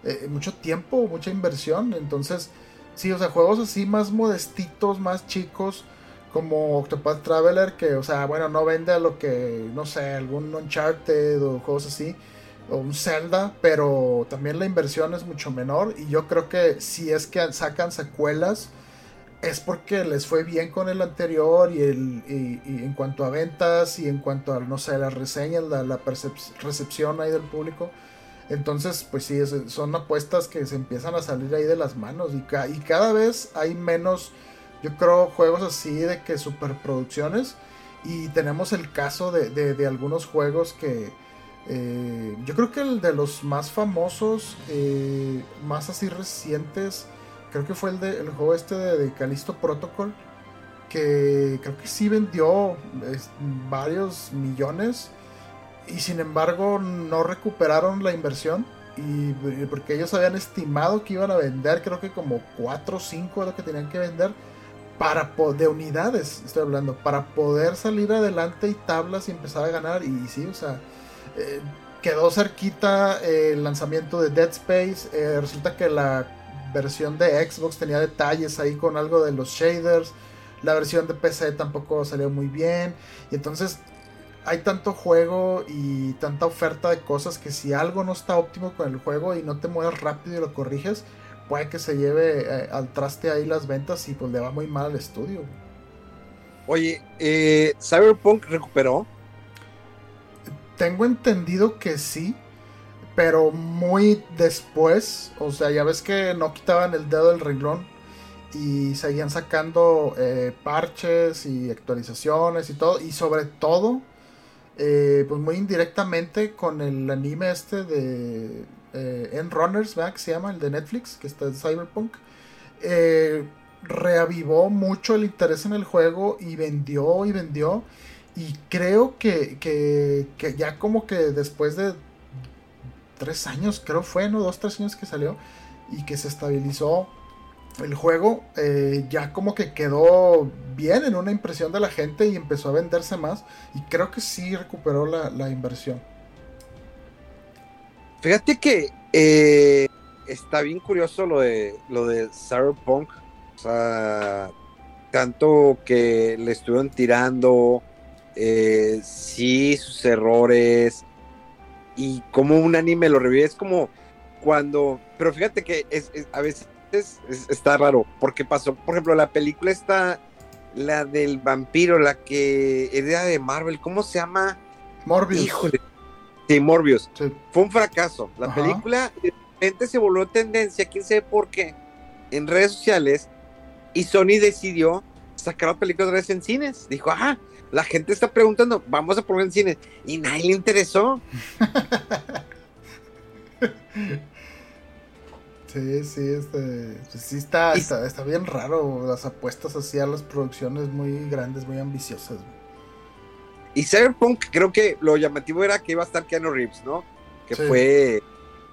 Eh, mucho tiempo, mucha inversión. Entonces, sí, o sea, juegos así más modestitos, más chicos como Octopath Traveler, que, o sea, bueno, no vende a lo que, no sé, algún Uncharted o juegos así, o un Zelda, pero también la inversión es mucho menor. Y yo creo que si es que sacan secuelas, es porque les fue bien con el anterior y, el, y, en cuanto a ventas y en cuanto a, no sé, las reseñas, la, la recepción ahí del público. Entonces, pues sí, son apuestas que se empiezan a salir ahí de las manos y, y cada vez hay menos yo creo juegos así de que superproducciones. Y tenemos el caso de, algunos juegos que eh, yo creo que el de los más famosos, eh, más así recientes, creo que fue el, de, el juego este de, de Callisto Protocol, que creo que sí vendió varios millones. Y sin embargo no recuperaron la inversión. Y porque ellos habían estimado que iban a vender creo que como 4 o 5 de lo que tenían que vender para de unidades, estoy hablando, para poder salir adelante y tablas y empezar a ganar. Y, sí, o sea, eh, quedó cerquita el lanzamiento de Dead Space. Eh, resulta que la versión de Xbox tenía detalles ahí con algo de los shaders. La versión de PC tampoco salió muy bien. Y entonces hay tanto juego y tanta oferta de cosas que si algo no está óptimo con el juego y no te mueves rápido y lo corriges, puede que se lleve eh, al traste ahí las ventas y pues le va muy mal al estudio. Oye, eh, ¿Cyberpunk recuperó? Tengo entendido que sí, pero muy después. O sea, ya ves que no quitaban el dedo del renglón y seguían sacando eh, parches y actualizaciones y todo. Y sobre todo, pues muy indirectamente con el anime este de eh, en Runners. Que se llama, el de Netflix, que está en Cyberpunk. Eh, reavivó mucho el interés en el juego y vendió y vendió. Y creo que, que, ya como que después de tres años, creo fue, ¿no? Dos, tres años que salió y que se estabilizó el juego, eh, ya como que quedó bien en una impresión de la gente y empezó a venderse más. Y creo que sí recuperó la inversión. Fíjate que eh, está bien curioso lo de lo de Cyberpunk. O sea, tanto que le estuvieron tirando, eh, sí, sus errores. Y como un anime lo revive, es como cuando. Pero fíjate que es, a veces está raro. Porque pasó, por ejemplo, la película está. La del vampiro, la que era de Marvel, ¿cómo se llama? Morbius. Híjole Sí, Morbius. Fue un fracaso. La película de repente se volvió tendencia, quién sabe por qué, en redes sociales. Y Sony decidió sacar la película otra vez en cines. Dijo, ah, la gente está preguntando, vamos a poner en cines. Y nadie le interesó. <laughs> sí, sí, este, pues sí está, está, bien raro las apuestas así a las producciones muy grandes, muy ambiciosas. Y Cyberpunk, creo que lo llamativo era que iba a estar Keanu Reeves, ¿no? Que fue.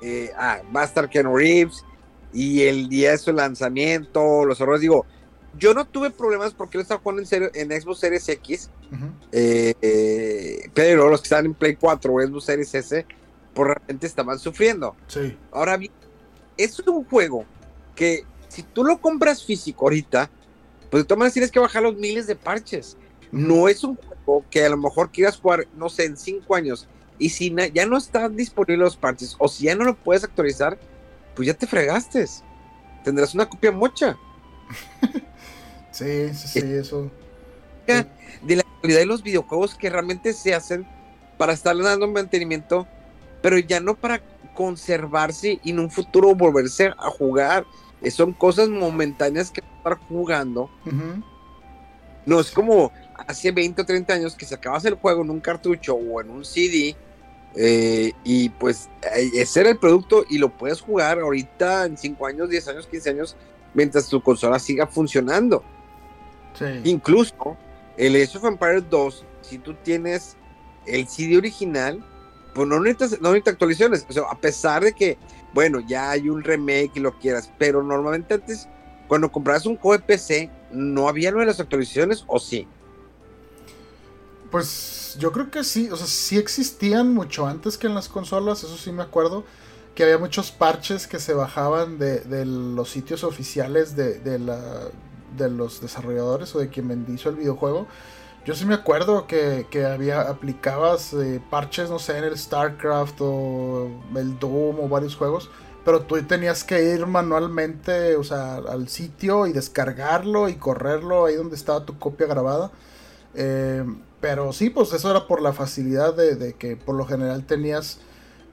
Eh, ah, va a estar Keanu Reeves. Y el día de su lanzamiento, los errores, digo, yo no tuve problemas porque lo estaba jugando en, en Xbox Series X. Eh, eh, pero los que estaban en Play 4 o Xbox Series S, por pues repente estaban sufriendo. Sí. Ahora bien, es un juego que si tú lo compras físico ahorita, pues de todas maneras tienes que bajar los miles de parches. No es un juego que a lo mejor quieras jugar, no sé, en cinco años. Y si ya no están disponibles los parches, o si ya no lo puedes actualizar, pues ya te fregaste. Tendrás una copia mocha. <laughs> sí, sí, sí, eso. De la calidad de los videojuegos que realmente se hacen para estar dando mantenimiento, pero ya no para conservarse y en un futuro volverse a jugar. Son cosas momentáneas que estar jugando. No es como hace 20 o 30 años que sacabas el juego en un cartucho o en un CD eh, y pues eh, ese era el producto y lo puedes jugar ahorita en 5 años, 10 años, 15 años mientras tu consola siga funcionando. Incluso el Age of Empires 2, si tú tienes el CD original, pues no necesitas, no necesitas actualizaciones. O sea, a pesar de que, bueno, ya hay un remake y lo quieras, pero normalmente antes, cuando comprabas un juego de PC, no había lo de las actualizaciones, o sí. Pues yo creo que sí, o sea, sí existían mucho antes que en las consolas, eso sí me acuerdo, que había muchos parches que se bajaban de, los sitios oficiales de, los desarrolladores o de quien hizo el videojuego. Yo sí me acuerdo que, había, aplicabas eh, parches, no sé, en el StarCraft o el Doom o varios juegos, pero tú tenías que ir manualmente, o sea, al sitio y descargarlo y correrlo ahí donde estaba tu copia grabada. Eh, pero sí, pues eso era por la facilidad de, que por lo general tenías,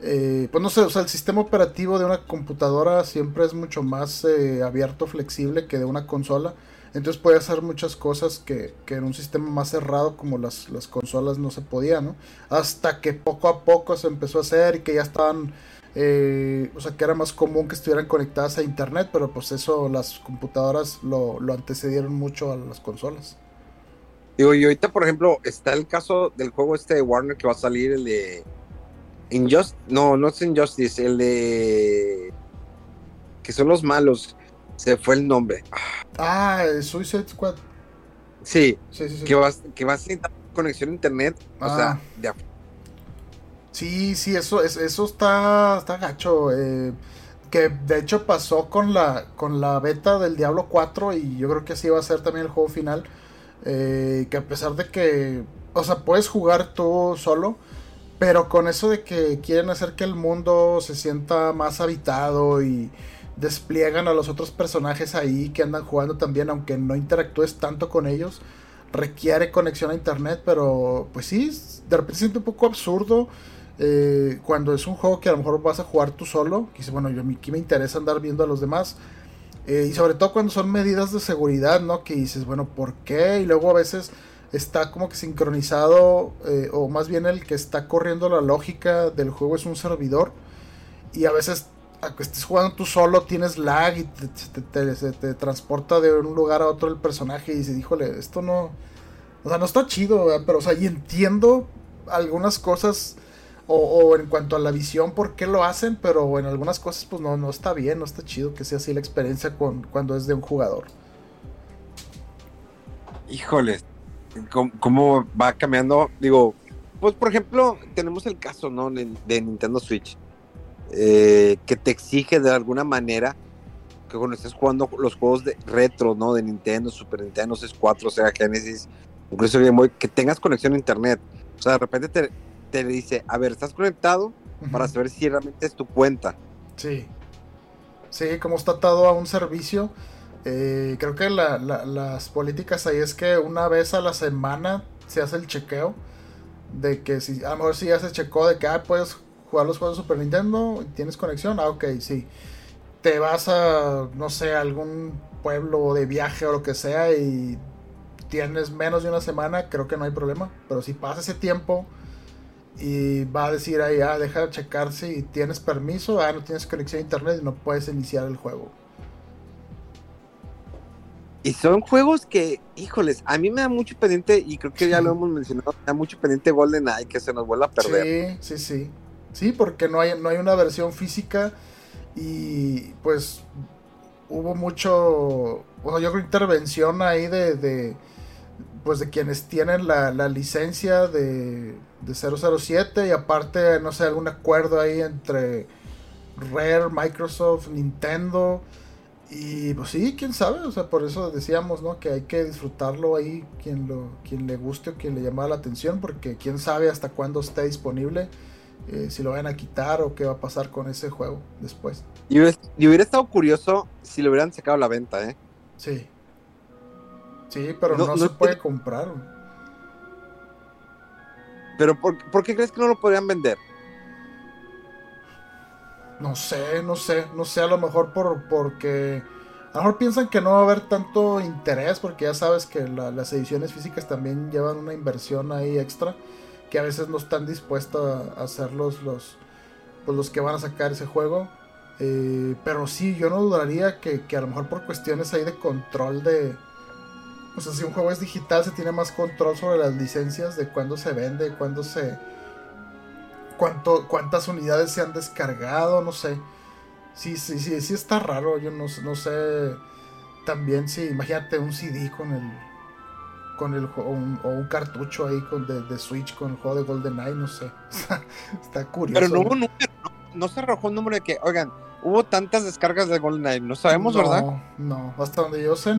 eh, pues no sé, o sea, el sistema operativo de una computadora siempre es mucho más eh, abierto, flexible que de una consola. Entonces puede hacer muchas cosas que, que en un sistema más cerrado como las, las, consolas no se podía, ¿no? Hasta que poco a poco se empezó a hacer y que ya estaban, eh, o sea, que era más común que estuvieran conectadas a internet, pero pues eso las computadoras lo, lo antecedieron mucho a las consolas. Digo, y ahorita, por ejemplo, está el caso del juego este de Warner que va a salir, el de Injustice, no, no es Injustice, el de que son los malos, se fue el nombre. Ah, Suicide Squad. Sí, sí, sí, sí. Que, vas a conexión a internet, o Ah. sea, de Sí, sí, eso, es- eso está, está gacho. eh, que de hecho pasó con la, con la beta del Diablo 4 y yo creo que así va a ser también el juego final. eh, que a pesar de que, o sea, puedes jugar tú solo, pero con eso de que quieren hacer que el mundo se sienta más habitado y despliegan a los otros personajes ahí que andan jugando también, aunque no interactúes tanto con ellos, requiere conexión a internet, pero pues sí, de repente siente un poco absurdo eh, cuando es un juego que a lo mejor vas a jugar tú solo, que dices, bueno, yo aquí me interesa andar viendo a los demás. eh, y sobre todo cuando son medidas de seguridad, ¿no? Que dices, bueno, ¿por qué? Y luego a veces está como que sincronizado, eh, o más bien el que está corriendo la lógica del juego es un servidor. Y a veces, aunque estés jugando tú solo, tienes lag y te, transporta de un lugar a otro el personaje. Y dices, híjole, esto no. O sea, no está chido, pero, o sea, y entiendo algunas cosas. O, en cuanto a la visión, por qué lo hacen, pero en algunas cosas, pues no, no está bien, no está chido que sea así la experiencia con, cuando es de un jugador. Híjoles, ¿cómo, va cambiando? Digo, pues por ejemplo, tenemos el caso, ¿no? De, de Nintendo Switch, eh, que te exige de alguna manera que cuando estés jugando los juegos de retro, ¿no? De Nintendo, Super Nintendo, 64, Sega Genesis, incluso Game Boy, que tengas conexión a internet. O sea, de repente te, te dice, a ver, ¿estás conectado? Para saber si realmente es tu cuenta. Sí. Sí, como está atado a un servicio. eh, creo que la- la- las políticas ahí es que una vez a la semana se hace el chequeo. De que si, a lo mejor si ya se checó de que ah, puedes jugar los juegos de Super Nintendo y tienes conexión, ah, ok, sí. Te vas a, no sé, a algún pueblo de viaje o lo que sea y tienes menos de una semana, creo que no hay problema. Pero si pasa ese tiempo y va a decir ahí, ah, deja de checar si tienes permiso, ah, no tienes conexión a internet y no puedes iniciar el juego. Y son juegos que, híjoles, a mí me da mucho pendiente, y creo que ya lo hemos mencionado, me da mucho pendiente GoldenEye, que se nos vuelva a perder. Sí, sí, sí. Sí, porque no hay, no hay una versión física y pues hubo mucho, o sea, yo creo intervención ahí de, de pues de quienes tienen la, la licencia de, de 007 y aparte, no sé, algún acuerdo ahí entre Rare, Microsoft, Nintendo y pues sí, quién sabe, o sea, por eso decíamos, ¿no? Que hay que disfrutarlo ahí, quien, lo, quien le guste o quien le llama la atención, porque quién sabe hasta cuándo esté disponible, eh, si lo van a quitar o qué va a pasar con ese juego después. Y hubiera, y hubiera estado curioso si lo hubieran sacado a la venta, ¿eh? Sí. Sí, pero No- no, no se puede comprar. Pero ¿por, por qué crees que no lo podrían vender? No sé, no sé, no sé, a lo mejor por porque a lo mejor piensan que no va a haber tanto interés porque ya sabes que la- las ediciones físicas también llevan una inversión ahí extra que a veces no están dispuestos a hacer los los pues los que van a sacar ese juego. Eh, pero sí, yo no dudaría que, que a lo mejor por cuestiones ahí de control de... O sea, si un juego es digital se tiene más control sobre las licencias de cuándo se vende, cuándo se... Cuánto, cuántas unidades se han descargado, no sé. Sí, sí, sí, sí está raro, yo no, no sé también si, imagínate un CD con el con el juego, un- o un cartucho ahí con de, de Switch con el juego de GoldenEye, no sé. <laughs> Está, está curioso. Pero no hubo número, no, no se arrojó un número de que, oigan, hubo tantas descargas de GoldenEye, no sabemos, No, ¿verdad? No, hasta donde yo sé,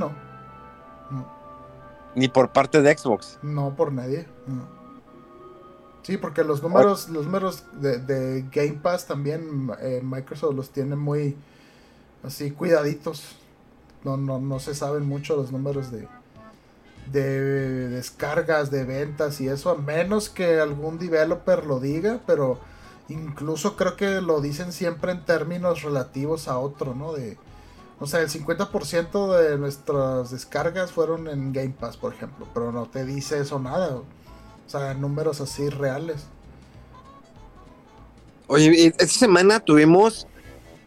No. No. Ni por parte de Xbox. No por nadie. No. Sí, porque los números, los números de, de Game Pass también eh, Microsoft los tiene muy así cuidaditos. No, no, no se saben mucho los números de, de descargas, de ventas y eso, a menos que algún developer lo diga, pero incluso creo que lo dicen siempre en términos relativos a otro, ¿no? De, o sea, el 50% de nuestras descargas fueron en Game Pass, por ejemplo, pero no te dice eso nada. O sea, números así reales. Oye, esta semana tuvimos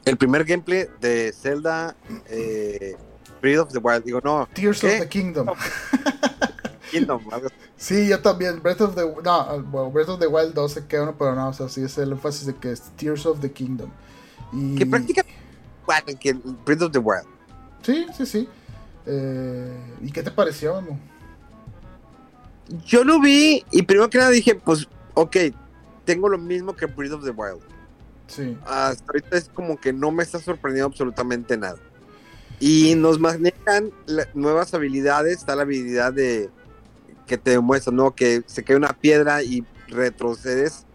el primer gameplay de Zelda eh, Breath of the Wild. Digo, no. Tears ¿qué? of the Kingdom. <laughs> Kingdom, algo así. Sí, yo también. Breath of the no, bueno, Breath of the Wild 2 se queda uno, pero no, o sea, sí es el énfasis de que es Tears of the Kingdom. Y... Que prácticamente que Breath of the Wild. Sí, sí, sí. Eh, ¿Y qué te pareció, Memo? Yo lo vi y primero que nada dije, pues, ok, tengo lo mismo que Breath of the Wild. Sí. Hasta ahorita es como que no me está sorprendiendo absolutamente nada. Y nos manejan nuevas habilidades, está la habilidad de que te demuestra, ¿no? Que se cae una piedra y retrocedes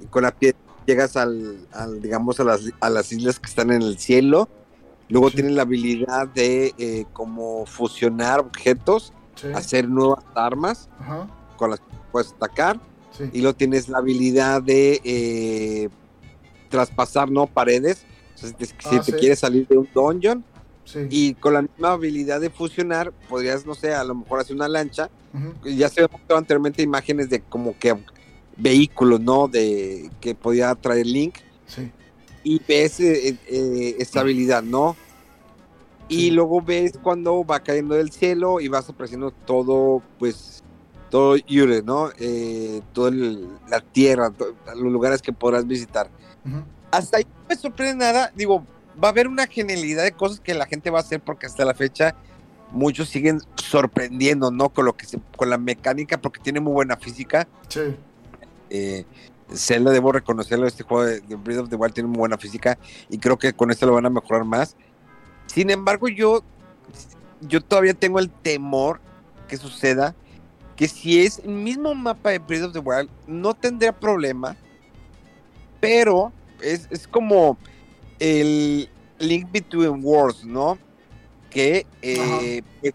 y con la piedra llegas al, al, digamos, a las, a las islas que están en el cielo. Luego Sí. tienen la habilidad de eh, como fusionar objetos, Sí. hacer nuevas armas Ajá. con las que puedes atacar. Sí. Y luego tienes la habilidad de eh, traspasar, ¿no? Paredes. O sea, si te, si Ah, te quieres salir de un dungeon. Sí. Y con la misma habilidad de fusionar, podrías, no sé, a lo mejor hacer una lancha. Ya se han mostrado anteriormente imágenes de como que vehículos, ¿no? De que podía traer Link. Sí. Y ves eh, eh, esta habilidad, ¿no? Y luego ves cuando va cayendo del cielo y vas apareciendo todo, pues, todo Yure, ¿no? Eh, toda la tierra, los lugares que podrás visitar. Hasta ahí no me sorprende nada. Digo, va a haber una genialidad de cosas que la gente va a hacer porque hasta la fecha muchos siguen sorprendiendo, ¿no? Con lo que se, con la mecánica, porque tiene muy buena física. Sí. Eh, Zelda, debo reconocerlo, este juego de, de Breath of the Wild tiene muy buena física y creo que con esto lo van a mejorar más. Sin embargo, yo, yo todavía tengo el temor que suceda que si es el mismo mapa de Breath of the Wild, no tendría problema, pero es, es como el Link Between Worlds, ¿no? Que eh, eh,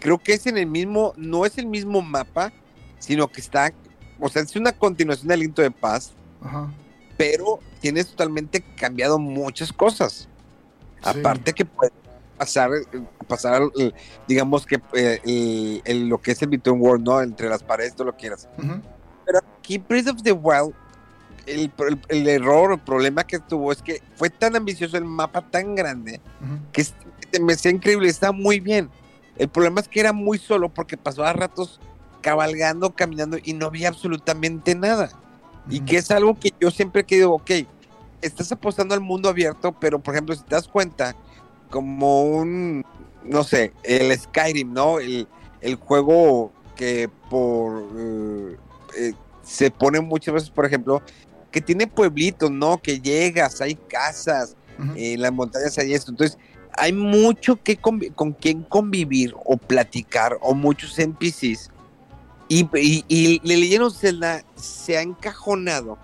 creo que es en el mismo, no es el mismo mapa, sino que está, o sea, es una continuación del Aliento de Paz, Ajá. pero tienes totalmente cambiado muchas cosas. Sí. Aparte que puede pasar, pasar digamos que eh, el- el- lo que es el Between World, ¿no? Entre las paredes, todo lo quieras. Ujú, Pero aquí Breath of the Wild, el, el- error, el problema que tuvo es que fue tan ambicioso el mapa tan grande que es- que me hacía increíble, está muy bien. El problema es que era muy solo porque pasaba ratos cabalgando, caminando y no había absolutamente nada. Y que es algo que yo siempre he querido, ok, estás apostando al mundo abierto, pero por ejemplo, si te das cuenta, como un, no sé, el Skyrim, ¿no? El, el juego que por eh, eh, se pone muchas veces, por ejemplo, que tiene pueblitos, ¿no? Que llegas, hay casas, Ujú. eh, en las montañas hay esto. Entonces, hay mucho que con quien convivir o platicar, o muchos NPCs. Y, y, Legend of Zelda se ha encajonado.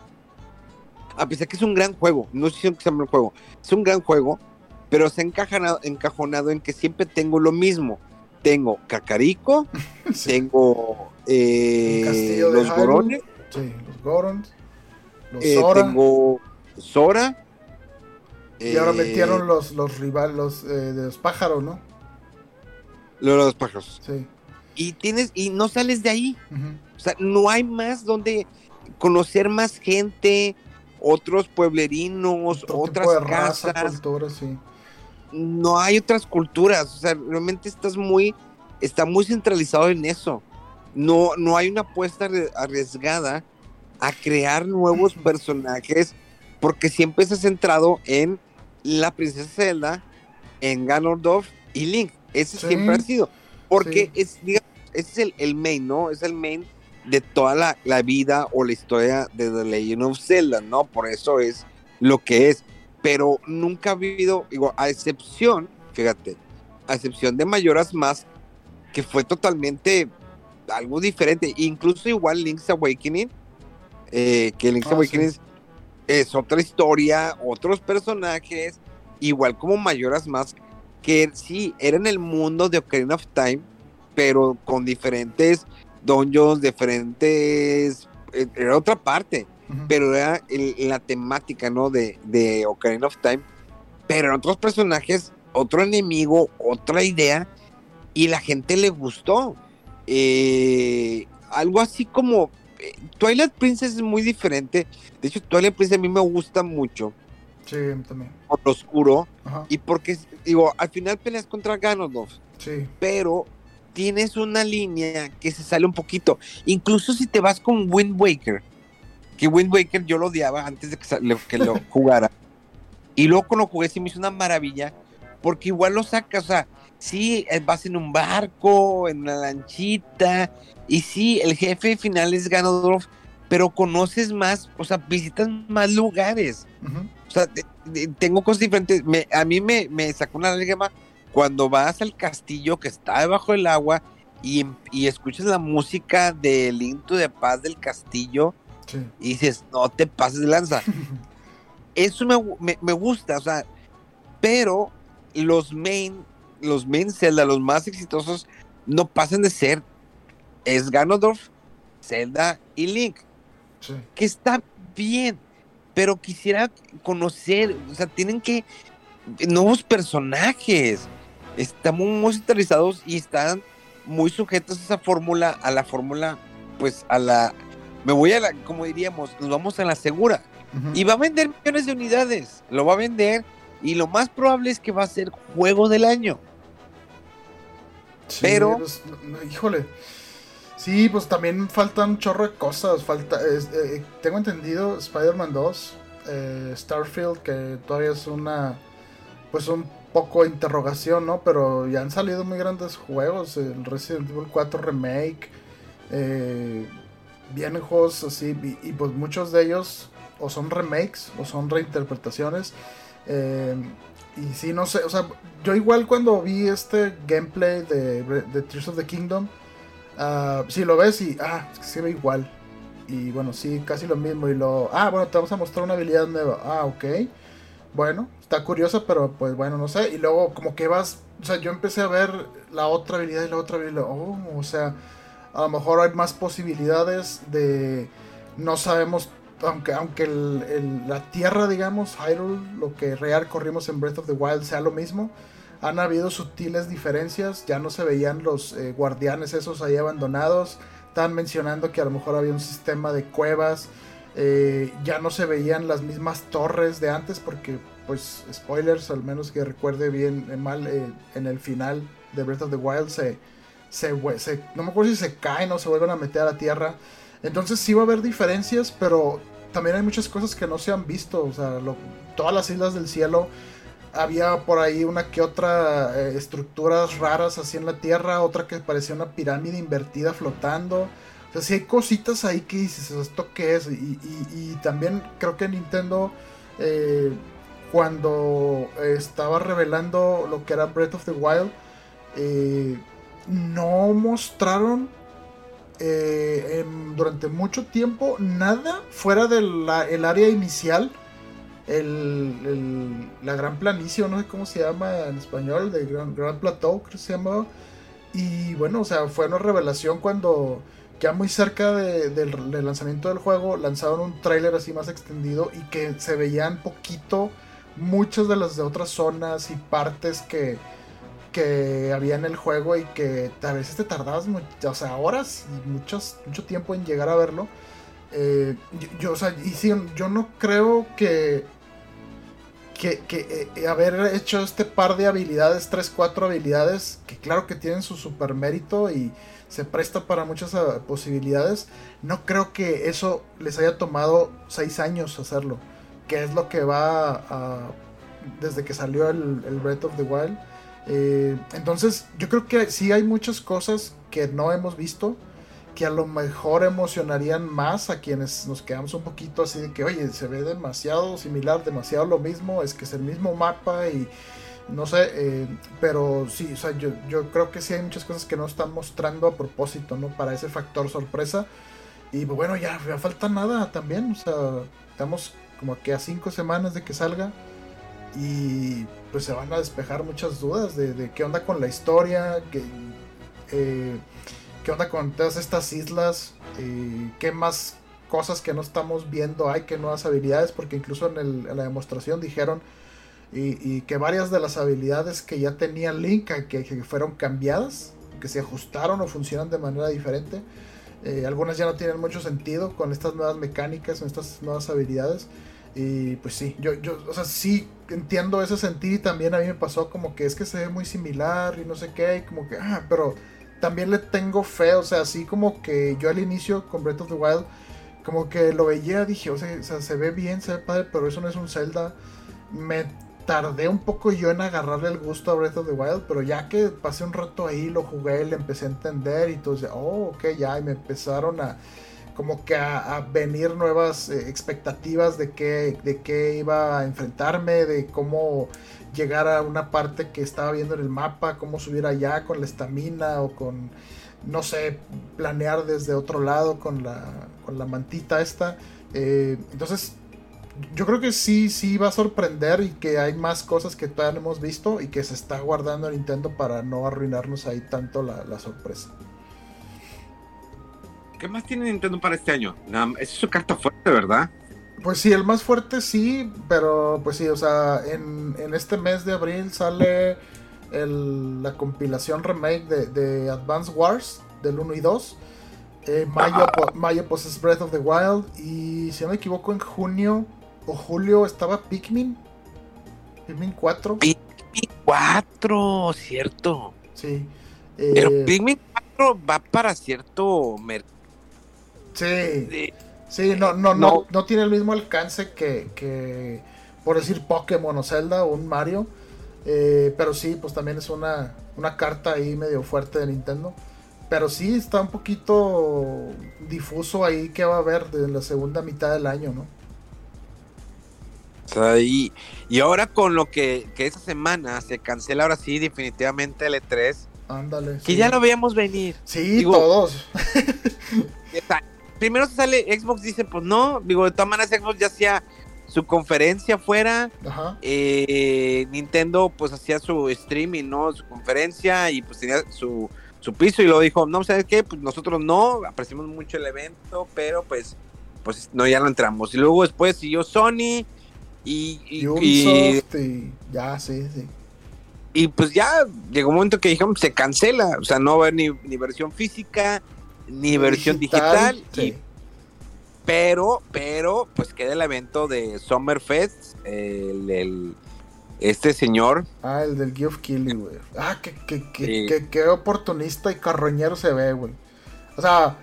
A pesar que es un gran juego, no sé si es un gran juego, es un gran juego, pero se ha encajonado, encajonado en que siempre tengo lo mismo. Tengo Cacarico, <laughs> Sí. tengo eh, los Hyrule. Gorones, Sí, los Gorons. Los eh, tengo Sora. Y ahora eh, metieron los, los rivales los, eh, de los pájaros, ¿no? lo de los pájaros. Sí. Y tienes, y no sales de ahí. O sea, no hay más donde conocer más gente, otros pueblerinos, Otro otras tipo de raza, casas. cultura, sí. No hay otras culturas. O sea, realmente estás muy, está muy centralizado en eso. No, no hay una apuesta arri- arriesgada a crear nuevos personajes, porque siempre está centrado en la princesa Zelda, en Ganondorf y Link. Ese Sí, siempre ha sido. Porque sí. es, digamos, ese es el, el main, ¿no? Es el main de toda la, la vida o la historia de The Legend of Zelda, ¿no? Por eso es lo que es. pero nunca ha habido, digo, a excepción, fíjate, a excepción de Mayoras Más, que fue totalmente algo diferente, incluso igual Link's Awakening, eh, que Link's Ah, Awakening sí. es otra historia, otros personajes, igual como Mayoras Más, que sí, era en el mundo de Ocarina of Time, pero con diferentes dungeons, diferentes, eh, era otra parte pero era el- la temática, ¿no? De, de Ocarina of Time. Pero en otros personajes, otro enemigo, otra idea, y la gente le gustó. Eh, algo así como eh, Twilight Princess es muy diferente. De hecho, Twilight Princess a mí me gusta mucho, Sí, también. por lo oscuro, Ajá. y porque, digo, al final peleas contra Ganondorf Sí. pero tienes una línea que se sale un poquito. Incluso si te vas con Wind Waker, que Wind Waker yo lo odiaba antes de que, lo <laughs> jugara. Y luego cuando jugué sí me hizo una maravilla, porque igual lo sacas, o sea, sí, eh, vas en un barco, en una lanchita, y sí, el jefe final es Ganondorf, pero conoces más, o sea, visitas más lugares. Sea, de- de- tengo cosas diferentes. Me- a mí me, me sacó una lágrima cuando vas al castillo que está debajo del agua y, y escuchas la música del Into de Paz del castillo Sí. y dices, no te pases de lanza. <laughs> Eso me, me- me gusta, o sea, pero los main, los main Zelda, los más exitosos, no pasan de ser es Ganondorf, Zelda y Link Sí. que está bien, pero quisiera conocer, o sea, tienen que nuevos personajes, estamos muy centralizados y están muy sujetos a esa fórmula, a la fórmula, pues a la, me voy a la, como diríamos, nos vamos a la segura y va a vender millones de unidades, lo va a vender y lo más probable es que va a ser juego del año. Sí, pero- no, híjole. Sí, pues también faltan un chorro de cosas. Falta, es- eh, tengo entendido Spider-Man 2, eh, Starfield, que todavía es una, pues un poco de interrogación, ¿no? Pero ya han salido muy grandes juegos. El Resident Evil 4 Remake, eh, vienen juegos así, y, pues muchos de ellos o son remakes o son reinterpretaciones. Eh, y sí, no sé, o sea, yo igual cuando vi este gameplay de, de Tears of the Kingdom, ah, si lo ves y, ah, se ve igual. Y bueno, sí, casi lo mismo. Y lo, ah, bueno, te vamos a mostrar una habilidad nueva. Ah, ok. Bueno, está curiosa, pero pues bueno, no sé. Y luego como que vas, o sea, yo empecé a ver la otra habilidad y la otra habilidad. Oh, o sea, a lo mejor hay más posibilidades de, no sabemos, aunque, aunque el- la tierra, digamos, Hyrule, lo que real corrimos en Breath of the Wild sea lo mismo. Han habido sutiles diferencias, ya no se veían los eh, guardianes esos ahí abandonados. Estaban mencionando que a lo mejor había un sistema de cuevas. eh, ya no se veían las mismas torres de antes porque, pues, spoilers, al menos que recuerde bien eh, mal, en el final de Breath of the Wild se, se, no me acuerdo si se caen o se vuelven a meter a la tierra. Entonces sí va a haber diferencias, pero también hay muchas cosas que no se han visto. O sea, todas las islas del cielo había por ahí una que otra eh, estructuras raras así en la tierra, otra que parecía una pirámide invertida flotando. O sea, sí hay cositas ahí que dices, ¿esto qué es? Y, también creo que Nintendo, eh, cuando eh, estaba revelando lo que era Breath of the Wild, no mostraron durante mucho tiempo nada fuera del área inicial el, el- la gran planicie, no sé cómo se llama en español, de Gran, Gran Plateau, creo que se llamaba. Y bueno, o sea, fue una revelación cuando ya muy cerca de- del, lanzamiento del juego lanzaron un tráiler así más extendido y que se veían poquito muchas de las de otras zonas y partes que, que había en el juego y que a veces te tardabas o sea, horas y muchos, mucho tiempo en llegar a verlo. Eh, yo, o sea, y sí, yo no creo que, que, que, eh, haber hecho este par de habilidades, 3, 4 habilidades, que claro que tienen su super mérito y se presta para muchas ah, posibilidades, no creo que eso les haya tomado 6 años hacerlo, que es lo que va a, desde que salió el, el Breath of the Wild. Eh, entonces, yo creo que sí hay muchas cosas que no hemos visto, que a lo mejor emocionarían más a quienes nos quedamos un poquito así de que, oye, se ve demasiado similar, demasiado lo mismo, es que es el mismo mapa y no sé, eh, pero sí, o sea, yo, yo creo que sí hay muchas cosas que no están mostrando a propósito, ¿no? Para ese factor sorpresa. Y bueno, ya, ya falta nada también, o sea, estamos como que a cinco semanas de que salga y pues se van a despejar muchas dudas de, de qué onda con la historia, que... Eh, qué onda con todas estas islas, eh, qué más cosas que no estamos viendo hay, qué nuevas habilidades, porque incluso en, la demostración dijeron y, que varias de las habilidades que ya tenía Link, que, fueron cambiadas, que se ajustaron o funcionan de manera diferente. Eh, algunas ya no tienen mucho sentido con estas nuevas mecánicas, con estas nuevas habilidades. Y pues sí, yo, yo, o sea, sí entiendo ese sentido y también a mí me pasó como que es que se ve muy similar y no sé qué, y como que, ah, pero también le tengo fe, o sea, así como que yo al inicio con Breath of the Wild, como que lo veía, dije, o sea, se ve bien, se ve padre, pero eso no es un Zelda. Me tardé un poco yo en agarrarle el gusto a Breath of the Wild, pero ya que pasé un rato ahí, lo jugué, le empecé a entender y entonces, oh, ok, ya, y me empezaron a como que a, venir nuevas eh, expectativas de qué, de qué iba a enfrentarme, de cómo llegar a una parte que estaba viendo en el mapa, cómo subir allá con la estamina o con, no sé, planear desde otro lado con la, con la mantita esta. Eh, entonces, yo creo que sí, sí va a sorprender y que hay más cosas que todavía no hemos visto y que se está guardando Nintendo para no arruinarnos ahí tanto la, la sorpresa. ¿Qué más tiene Nintendo para este año? Es su carta fuerte, ¿verdad? Pues sí, el más fuerte sí, pero pues sí, o sea, en, este mes de abril sale la compilación remake de, Advance Wars del 1 y 2. Eh, mayo, mayo pues es Breath of the Wild y si no me equivoco en junio o julio estaba Pikmin. Pikmin 4. Pikmin 4, cierto. Sí. Pero eh, Pikmin 4 va para cierto mercado. Sí. Sí, no, no, no, no, tiene el mismo alcance que, por decir Pokémon o Zelda o un Mario. Eh, pero sí, pues también es una, una carta ahí medio fuerte de Nintendo. Pero sí está un poquito difuso ahí que va a haber de la segunda mitad del año, ¿no? y, y ahora con lo que, que esa semana se cancela ahora sí definitivamente el E3. Ándale. Que ya lo veíamos venir. Sí, todos. <laughs> primero se sale Xbox, dice, pues no, digo, de todas maneras Xbox ya hacía su conferencia fuera, eh, Nintendo pues hacía su streaming, ¿no? Su conferencia y pues tenía su, su piso y lo dijo, no, ¿sabes qué? Pues nosotros no, apreciamos mucho el evento, pero pues, pues no, ya no entramos. Y luego después siguió Sony y... y, ya, sí, sí. Y pues ya llegó un momento que dijeron, se cancela, o sea, no va a haber ni, ni versión física, ni versión digital. pero, pero, pues queda el evento de Summerfest, el, el este señor. Ah, el del Geoff Killy, güey. Ah, que, que, que, oportunista y carroñero se ve, güey. O sea,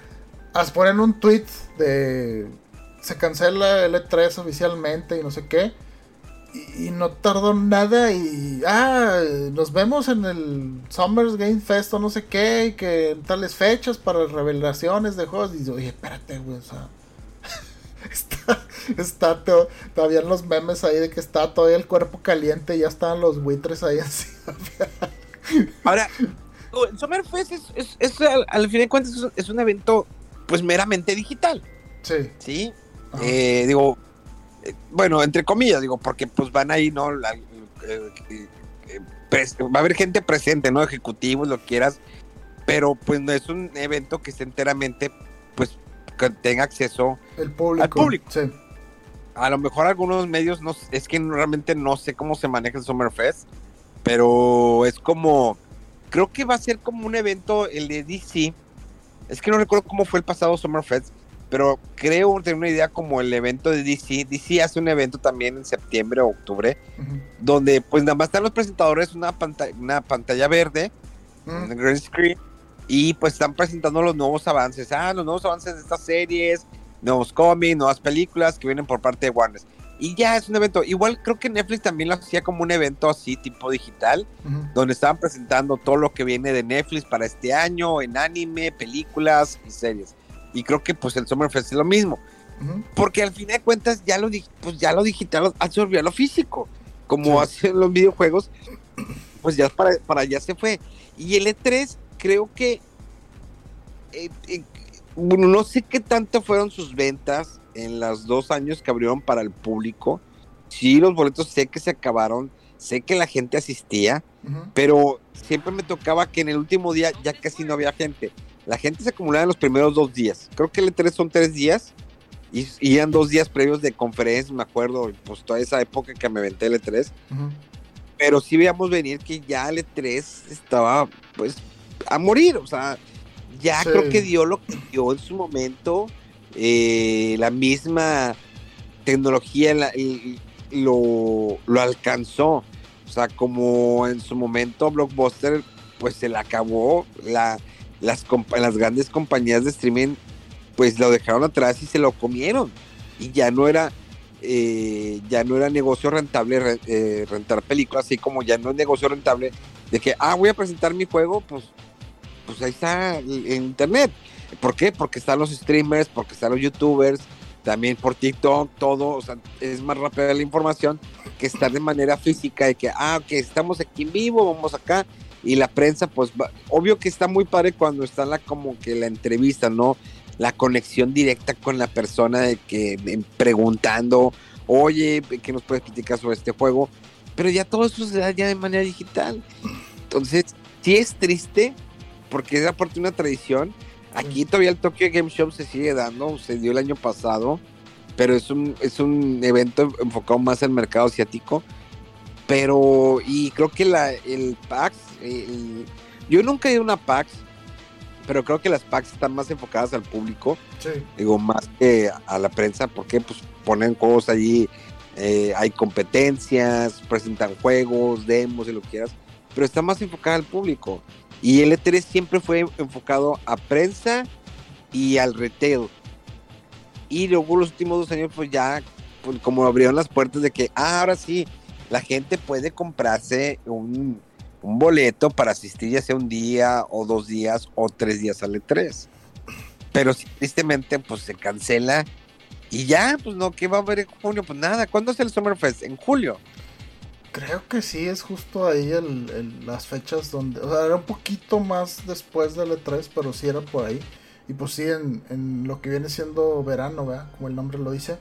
ponen un tweet de se cancela el E3 oficialmente y no sé qué y, no tardó nada y ah, nos vemos en el Summers Game Fest o no sé qué, y que en tales fechas para revelaciones de juegos. Y digo, oye, espérate, güey, o sea, <laughs> está, está todavía en los memes ahí de que está todavía el cuerpo caliente y ya están los buitres ahí así. <laughs> Ahora, el Summer Fest es, es, al, fin de cuentas es, un evento pues meramente digital. Sí. Sí. Eh, digo, bueno, entre comillas, digo, porque pues van ahí, ¿no? La, eh, eh, va a haber gente presente, ¿no? Ejecutivos, lo quieras, pero pues no es un evento que esté enteramente, pues, que tenga acceso El público, al público. Sí. A lo mejor algunos medios, no, es que realmente no sé cómo se maneja el Summerfest, pero es como, creo que va a ser como un evento, el de DC, es que no recuerdo cómo fue el pasado Summerfest, pero creo tener una idea como el evento de DC. DC hace un evento también en septiembre o octubre, donde pues nada más están los presentadores, una pantalla, una pantalla verde, un green screen, y pues están presentando los nuevos avances. Ah, los nuevos avances de estas series, nuevos cómics, nuevas películas que vienen por parte de Warner. y ya es un evento. Igual creo que Netflix también lo hacía como un evento así, tipo digital, donde estaban presentando todo lo que viene de Netflix para este año, en anime, películas y series. Y creo que pues el Summerfest es lo mismo. Porque al fin de cuentas ya lo, pues, ya lo digital absorbió a lo físico. Como hacen los videojuegos, pues ya para, para allá se fue. Y el E3 creo que... Eh, eh, bueno, no sé qué tanto fueron sus ventas en los dos años que abrieron para el público. Sí, los boletos sé que se acabaron, sé que la gente asistía, pero siempre me tocaba que en el último día ya casi no había gente. La gente se acumulaba en los primeros dos días. Creo que el E3 son tres días y, y eran dos días previos de conferencia, me acuerdo, pues toda esa época que me aventé el E3. Pero sí veíamos venir que ya el E3 estaba, pues, a morir. O sea, ya creo que dio lo que dio en su momento eh, la misma tecnología lo, lo, alcanzó. O sea, como en su momento Blockbuster, pues se le acabó, la, las, las grandes compañías de streaming, pues lo dejaron atrás y se lo comieron. Y ya no era, eh, ya no era negocio rentable eh, rentar películas, así como ya no es negocio rentable de que, ah, voy a presentar mi juego, pues, pues ahí está en internet. ¿Por qué? Porque están los streamers, porque están los youtubers, también por TikTok, todo, o sea, es más rápida la información que estar de manera física, de que, ah, ok, estamos aquí en vivo, vamos acá, y la prensa, pues, obvio que está muy padre cuando está la, como que la entrevista, ¿no? La conexión directa con la persona de que preguntando, oye, ¿qué nos puedes platicar sobre este juego? Pero ya todo eso se da ya de manera digital. Entonces, sí es triste, porque es aparte una tradición, Aquí todavía el Tokyo Game Show se sigue dando, se dio el año pasado, pero es un, es un evento enfocado más al mercado asiático. Pero, y creo que la, el PAX, yo nunca he ido a una PAX, pero creo que las PAX están más enfocadas al público, digo, más que a la prensa, porque pues ponen juegos allí, eh, hay competencias, presentan juegos, demos y lo que quieras, pero está más enfocada al público. Y el E3 siempre fue enfocado a prensa y al retail. Y luego los últimos dos años, pues ya, pues, como abrieron las puertas de que ah, ahora sí, la gente puede comprarse un, boleto para asistir ya sea un día o dos días o tres días al E3. Pero tristemente, pues se cancela y ya, pues no, ¿qué va a haber en junio? Pues nada, ¿cuándo es el Summerfest? En julio. Creo que sí, es justo ahí el, las fechas donde. O sea, era un poquito más después del E3, pero sí era por ahí. Y pues sí, en, lo que viene siendo verano, ¿verdad? Como el nombre lo dice.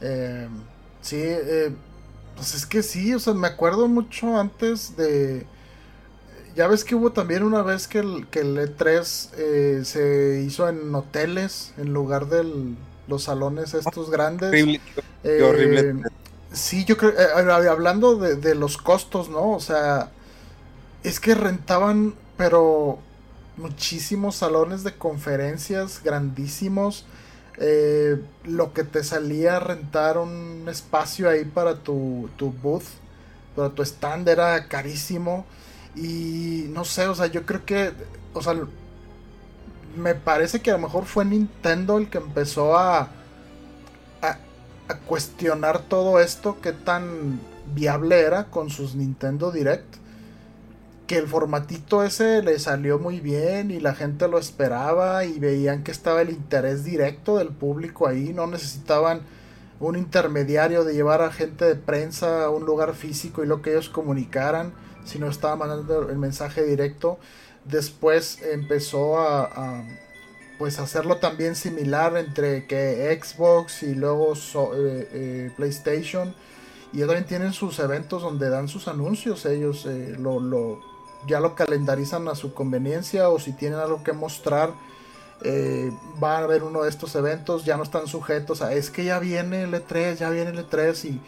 Eh, sí, eh, pues es que sí, o sea, me acuerdo mucho antes de. Ya ves que hubo también una vez que el, que el E3 eh, se hizo en hoteles en lugar de los salones estos grandes. Horrible. horrible. Sí, yo creo, eh, hablando de, los costos, ¿no? O sea, es que rentaban, pero muchísimos salones de conferencias grandísimos. Eh, lo que te salía rentar un espacio ahí para tu, tu booth, para tu stand era carísimo. Y no sé, o sea, yo creo que, o sea, me parece que a lo mejor fue Nintendo el que empezó a cuestionar todo esto, qué tan viable era con sus Nintendo Direct. Que el formatito ese le salió muy bien y la gente lo esperaba y veían que estaba el interés directo del público ahí, no necesitaban un intermediario de llevar a gente de prensa a un lugar físico y lo que ellos comunicaran, sino estaba mandando el mensaje directo. Después empezó a pues hacerlo también similar entre que Xbox y luego eh, eh, PlayStation. Y también tienen sus eventos donde dan sus anuncios. Ellos eh, lo, ya lo calendarizan a su conveniencia o si tienen algo que mostrar. va a haber uno de estos eventos, ya no están sujetos a es que ya viene el E3, ya viene el E3 y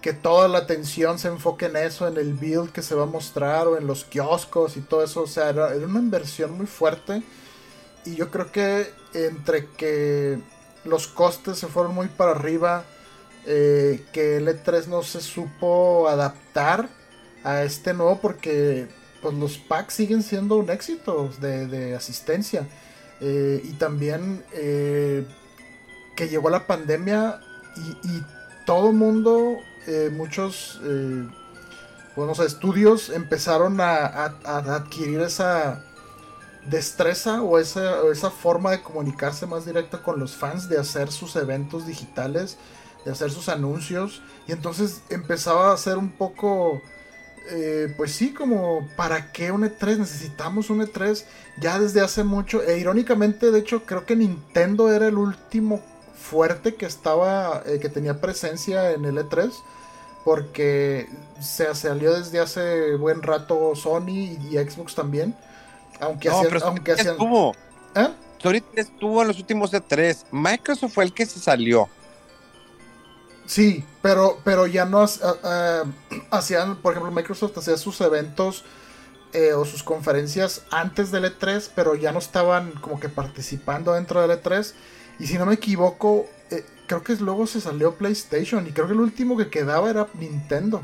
que toda la atención se enfoque en eso, en el build que se va a mostrar o en los kioscos y todo eso. O sea, era una inversión muy fuerte y yo creo que entre que los costes se fueron muy para arriba, eh, que el E3 no se supo adaptar a este nuevo porque pues los packs siguen siendo un éxito de, asistencia. Eh, y también eh, que llegó la pandemia y, todo mundo, eh, muchos bueno, estudios empezaron a, adquirir esa destreza o esa, esa forma de comunicarse más directa con los fans, de hacer sus eventos digitales, de hacer sus anuncios. Y entonces empezaba a ser un poco eh, pues sí, como, ¿para qué un E3? Necesitamos un E3 ya desde hace mucho. E irónicamente, de hecho, creo que Nintendo era el último fuerte que estaba, eh, que tenía presencia en el E3. Porque se salió desde hace buen rato Sony y, Xbox también. Aunque no, aunque. Estuvo. ¿Eh? Sony estuvo en los últimos E3. Microsoft fue el que se salió. Sí, pero, pero ya no hacían, por ejemplo, Microsoft hacía sus eventos eh, o sus conferencias antes del E3, pero ya no estaban como que participando dentro del E3. Y si no me equivoco, eh, creo que luego se salió PlayStation y creo que el último que quedaba era Nintendo.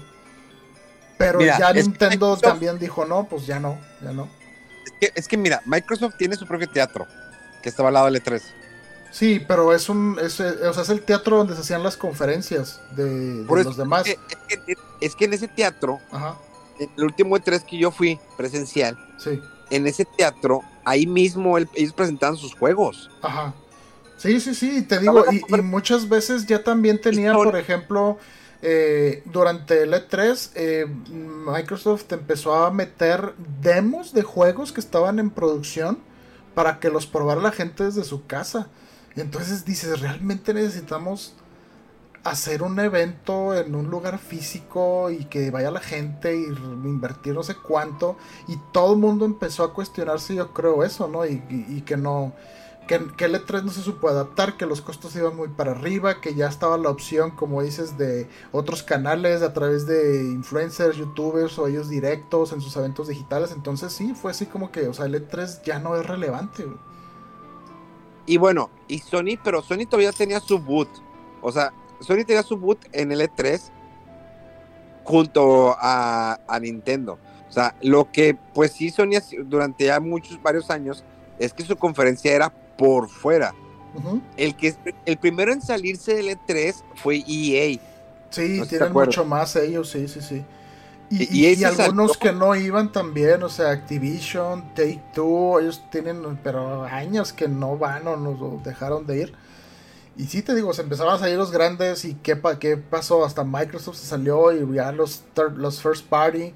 Pero ya Nintendo también dijo, no, pues ya no, ya no. Es que, es que mira, Microsoft tiene su propio teatro, que estaba al lado del E3. Sí, pero es un es, eh, o sea, es el teatro donde se hacían las conferencias de, los demás. Es que, en ese teatro, el último de tres que yo fui presencial, sí. en ese teatro, ahí mismo ellos presentaban sus juegos. Ajá. Sí, sí, sí, te digo, y, muchas veces ya también tenía, por ejemplo, eh, durante el E3, eh, Microsoft empezó a meter demos de juegos que estaban en producción para que los probara la gente desde su casa. Entonces dices, realmente necesitamos hacer un evento en un lugar físico y que vaya la gente y invertir no sé cuánto. Y todo el mundo empezó a cuestionarse, yo creo, eso, ¿no? Y, que no. Que, el E3 no se supo adaptar, que los costos iban muy para arriba, que ya estaba la opción, como dices, de otros canales a través de influencers, youtubers o ellos directos en sus eventos digitales. Entonces sí, fue así como que, o sea, el E3 ya no es relevante. Y bueno, y Sony, pero Sony todavía tenía su boot. O sea, Sony tenía su boot en el E3 junto a, Nintendo. O sea, lo que pues sí Sony durante ya muchos, varios años, es que su conferencia era por fuera. El que el primero en salirse del E3 fue EA. Sí, tienen mucho más ellos, sí, sí, sí. Y, algunos que no iban también, o sea, Activision, Take Two, ellos tienen, pero años que no van o nos dejaron de ir. Y sí te digo, se empezaron a salir los grandes y qué, qué pasó, hasta Microsoft se salió y ya los, los first party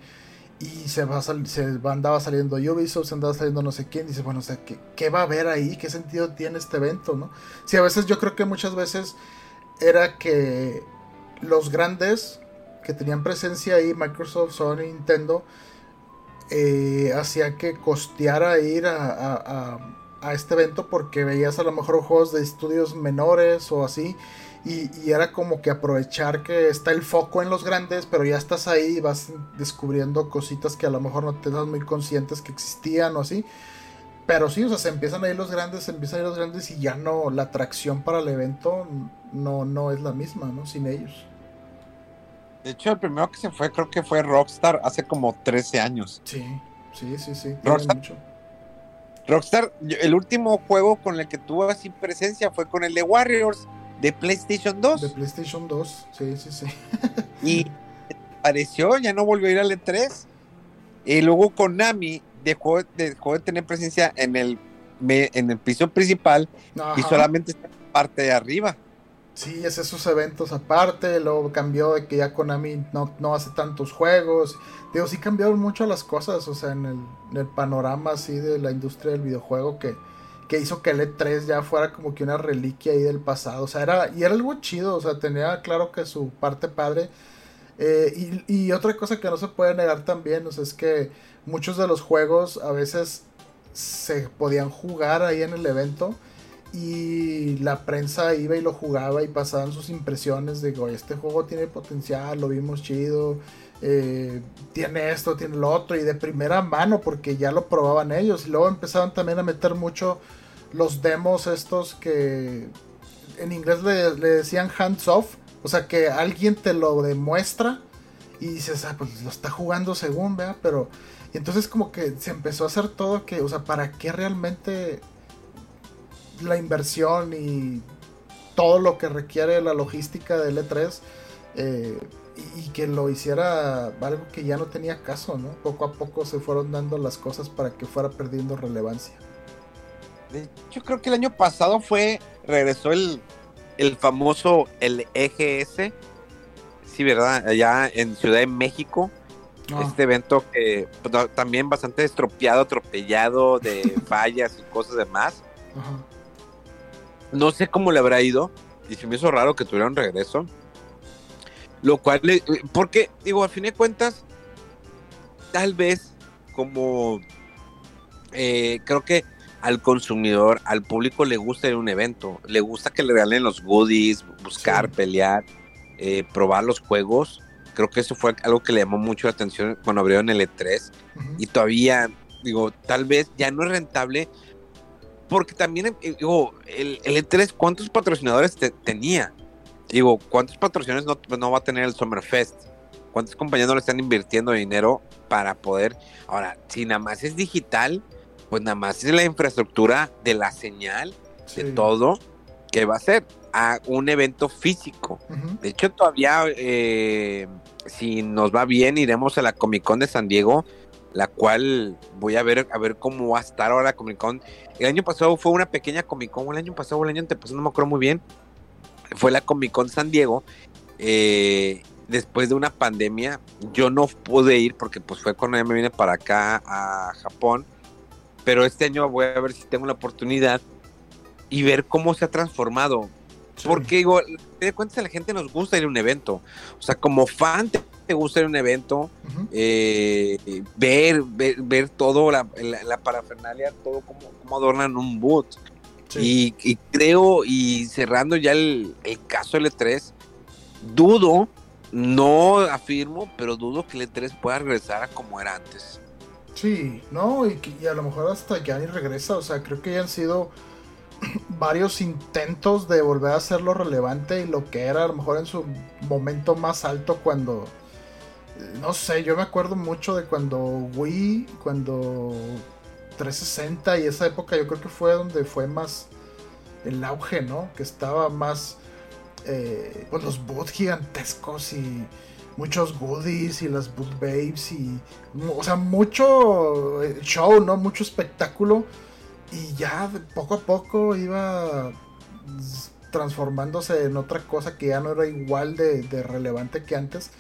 y se, va se andaba saliendo Ubisoft, se andaba saliendo no sé quién, dice, bueno, o sea, ¿qué, ¿qué, va a haber ahí? ¿Qué sentido tiene este evento, no? Sí, a veces yo creo que muchas veces era que los grandes que tenían presencia ahí, Microsoft, Sony, Nintendo, eh, hacía que costeara ir a, este evento porque veías a lo mejor juegos de estudios menores o así. Y, era como que aprovechar que está el foco en los grandes, pero ya estás ahí y vas descubriendo cositas que a lo mejor no te das muy conscientes que existían o así. Pero sí, o sea, se empiezan a ir los grandes, se empiezan a ir los grandes y ya no, la atracción para el evento no, no es la misma, ¿no? Sin ellos. De hecho, el primero que se fue creo que fue Rockstar hace como 13 años. Sí, sí, sí, sí. Rockstar, Rockstar, el último juego con el que tuvo así presencia fue con el de Warriors de PlayStation 2. De PlayStation 2, sí, sí, sí. y apareció, ya no volvió a ir al E3. Y luego Konami dejó, dejó de tener presencia en el, en el piso principal y solamente está en parte de arriba. Sí, hace sus eventos aparte, luego cambió de que ya Konami no, no hace tantos juegos. Digo, sí cambiaron mucho las cosas, o sea, en el, panorama así de la industria del videojuego que, que hizo que el E3 ya fuera como que una reliquia ahí del pasado. O sea, era, y era algo chido, o sea, tenía claro que su parte padre. Eh, y, y, otra cosa que no se puede negar también, o sea, es que muchos de los juegos a veces se podían jugar ahí en el evento y la prensa iba y lo jugaba y pasaban sus impresiones de, que este juego tiene potencial, lo vimos chido, eh, tiene esto, tiene lo otro, y de primera mano, porque ya lo probaban ellos. Y luego empezaron también a meter mucho los demos estos que en inglés le, decían hands off, o sea que alguien te lo demuestra y dices, ah, pues lo está jugando según, vea, pero... Y entonces como que se empezó a hacer todo que, o sea, ¿para qué realmente la inversión y todo lo que requiere la logística del E3 eh, y, que lo hiciera algo que ya no tenía caso, ¿no? Poco a poco se fueron dando las cosas para que fuera perdiendo relevancia. Yo creo que el año pasado fue, regresó el, el famoso, el EGS, sí, ¿verdad? Allá en Ciudad de México. Ah. Este evento que pues, también bastante estropeado, atropellado de <laughs> fallas y cosas demás. No sé cómo le habrá ido. Y se me hizo raro que tuviera un regreso. Lo cual, porque, digo, al fin de cuentas, tal vez como eh, creo que al consumidor, al público le gusta ir a un evento, le gusta que le regalen los goodies, buscar, pelear, eh, probar los juegos. Creo que eso fue algo que le llamó mucho la atención cuando abrieron el E3. Y todavía, digo, tal vez ya no es rentable. Porque también, eh, digo, el, E3, ¿cuántos patrocinadores tenía? Digo, ¿cuántos patrocinadores no, no va a tener el Summerfest? ¿Cuántas compañías no le están invirtiendo dinero para poder? Ahora, si nada más es digital, pues nada más es la infraestructura de la señal, de todo, que va a ser a un evento físico. De hecho, todavía, eh, si nos va bien, iremos a la Comic Con de San Diego, la cual voy a ver a ver cómo va a estar ahora la Comic Con. El año pasado fue una pequeña Comic Con, el año pasado el año antepasado, no me acuerdo muy bien. Fue la Comic Con San Diego. Eh, después de una pandemia, yo no pude ir porque pues fue cuando ya me vine para acá a Japón pero este año voy a ver si tengo la oportunidad y ver cómo se ha transformado. Porque digo, te das cuenta a la gente nos gusta ir a un evento. O sea, como fan te, gusta ir a un evento, eh, ver, ver, todo, la, parafernalia, todo como, adornan un boot. Y, creo, y cerrando ya el, el caso L3, dudo, no afirmo, pero dudo que el E3 pueda regresar a como era antes. Sí, no, y, a lo mejor hasta ya ni regresa. O sea, creo que ya han sido <clears throat> varios intentos de volver a hacerlo relevante y lo que era a lo mejor en su momento más alto cuando. No sé, yo me acuerdo mucho de cuando Wii, cuando 360 y esa época yo creo que fue donde fue más el auge, ¿no? Que estaba más. Eh, pues los bots gigantescos y muchos goodies y las boot babes y o sea mucho eh, show no mucho espectáculo y ya poco a poco iba transformándose en otra cosa que ya no era igual de, relevante que antes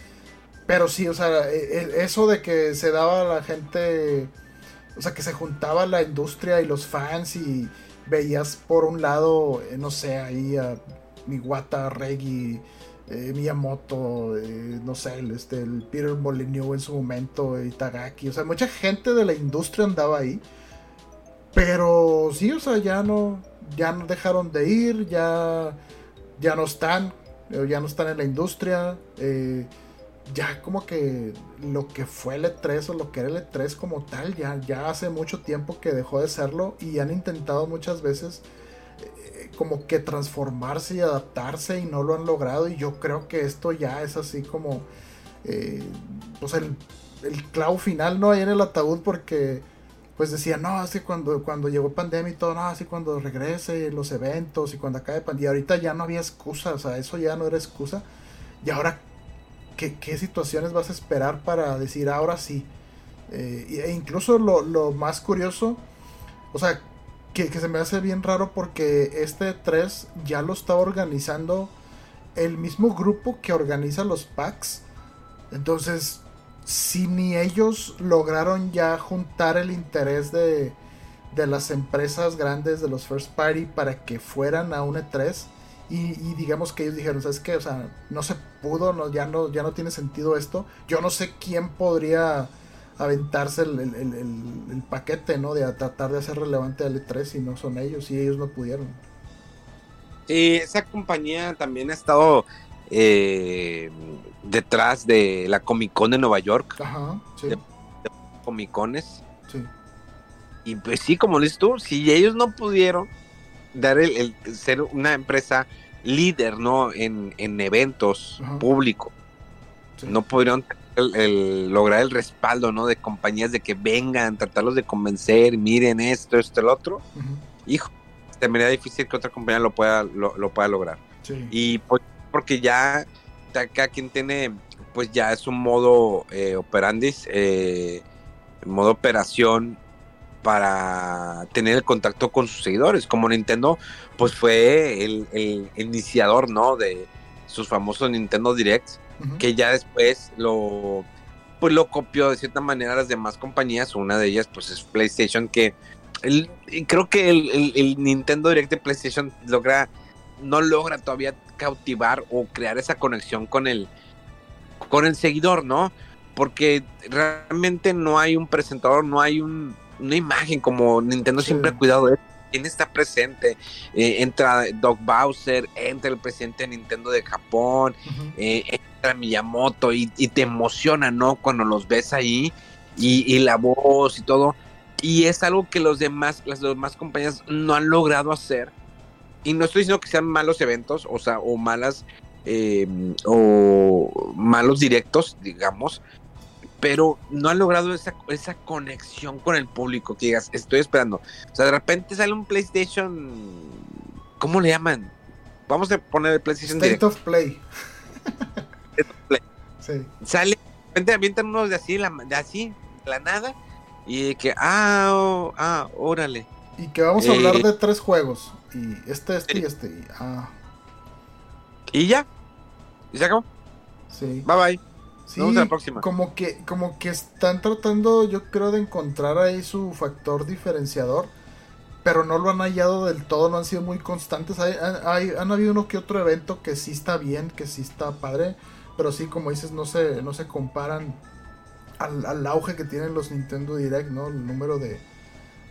pero sí o sea e, e, eso de que se daba a la gente o sea que se juntaba la industria y los fans y veías por un lado eh, no sé ahí a Miwata Reggie eh, Miyamoto, eh, no sé, el, este, el Peter Molyneux en su momento, Itagaki, o sea, mucha gente de la industria andaba ahí. Pero sí, o sea, ya no, ya no dejaron de ir, ya, ya no están, ya no están en la industria. Ya como que lo que fue el E3 o lo que era el E3 como tal, ya, ya hace mucho tiempo que dejó de serlo y han intentado muchas veces como que transformarse y adaptarse y no lo han logrado y yo creo que esto ya es así como eh, pues el, el clavo final no hay en el ataúd porque pues decía no así cuando cuando llegó pandemia y todo no así cuando regrese los eventos y cuando acabe pandemia ahorita ya no había excusa o sea eso ya no era excusa. Y ahora qué, qué situaciones vas a esperar para decir ahora sí eh, e incluso lo, lo más curioso o sea que, se me hace bien raro porque este 3 ya lo está organizando el mismo grupo que organiza los packs. Entonces, si ni ellos lograron ya juntar el interés de, de las empresas grandes, de los first party, para que fueran a un E3, y, digamos que ellos dijeron, ¿sabes qué? O sea, no se pudo, no, ya, no, ya no tiene sentido esto. Yo no sé quién podría aventarse el, paquete, ¿no? De tratar de hacer relevante al E3 y no son ellos y ellos no pudieron. Sí, esa compañía también ha estado eh, detrás de la Comic Con de Nueva York. Ajá, sí. De, Comic Cones. Sí. Y pues sí, como dices tú, si ellos no pudieron dar el, ser una empresa líder, ¿no? En, eventos públicos, no pudieron el, lograr el respaldo, ¿no? De compañías de que vengan, tratarlos de convencer, miren esto, esto, el otro. Hijo, se me da difícil que otra compañía lo pueda, lo, lo pueda lograr. Sí. Y pues, porque ya, ya cada quien tiene, pues ya es un modo eh, operandis, eh, modo operación para tener el contacto con sus seguidores. Como Nintendo, pues fue el, el iniciador, ¿no? De sus famosos Nintendo Directs, que ya después lo, pues lo copió de cierta manera las demás compañías. Una de ellas, pues es PlayStation, que el- creo que el, el- el Nintendo Direct de PlayStation logra, no logra todavía cautivar o crear esa conexión con el, con el seguidor, ¿no? Porque realmente no hay un presentador, no hay un, una imagen como Nintendo Sí. siempre ha cuidado de quién está presente. Eh, entra Doc Bowser, entra el presidente de Nintendo de Japón, eh, entra Miyamoto y, y te emociona, ¿no? Cuando los ves ahí y, y la voz y todo. Y es algo que los demás, las demás compañías no han logrado hacer. Y no estoy diciendo que sean malos eventos, o sea, o malas, eh, o malos directos, digamos, pero no han logrado esa, esa conexión con el público, que digas, estoy esperando. O sea, de repente sale un PlayStation, ¿cómo le llaman? Vamos a poner el PlayStation State Direct. of Play. State of Play. Sí. sale, de repente avientan unos de así, la, de así, de la nada, y que, ah, oh, ah, órale. Y que vamos a Eh. hablar de tres juegos. Y este, este y este. y- ah, Y ya, y se acabó. sí. Bye bye. Sí, Nos vemos a la próxima. Como que, como que están tratando, yo creo, de encontrar ahí su factor diferenciador. Pero no lo han hallado del todo, no han sido muy constantes. Hay, hay- han habido uno que otro evento que sí está bien, que sí está padre. Pero sí, como dices, no se, no se comparan al, al auge que tienen los Nintendo Direct, ¿no? El número de,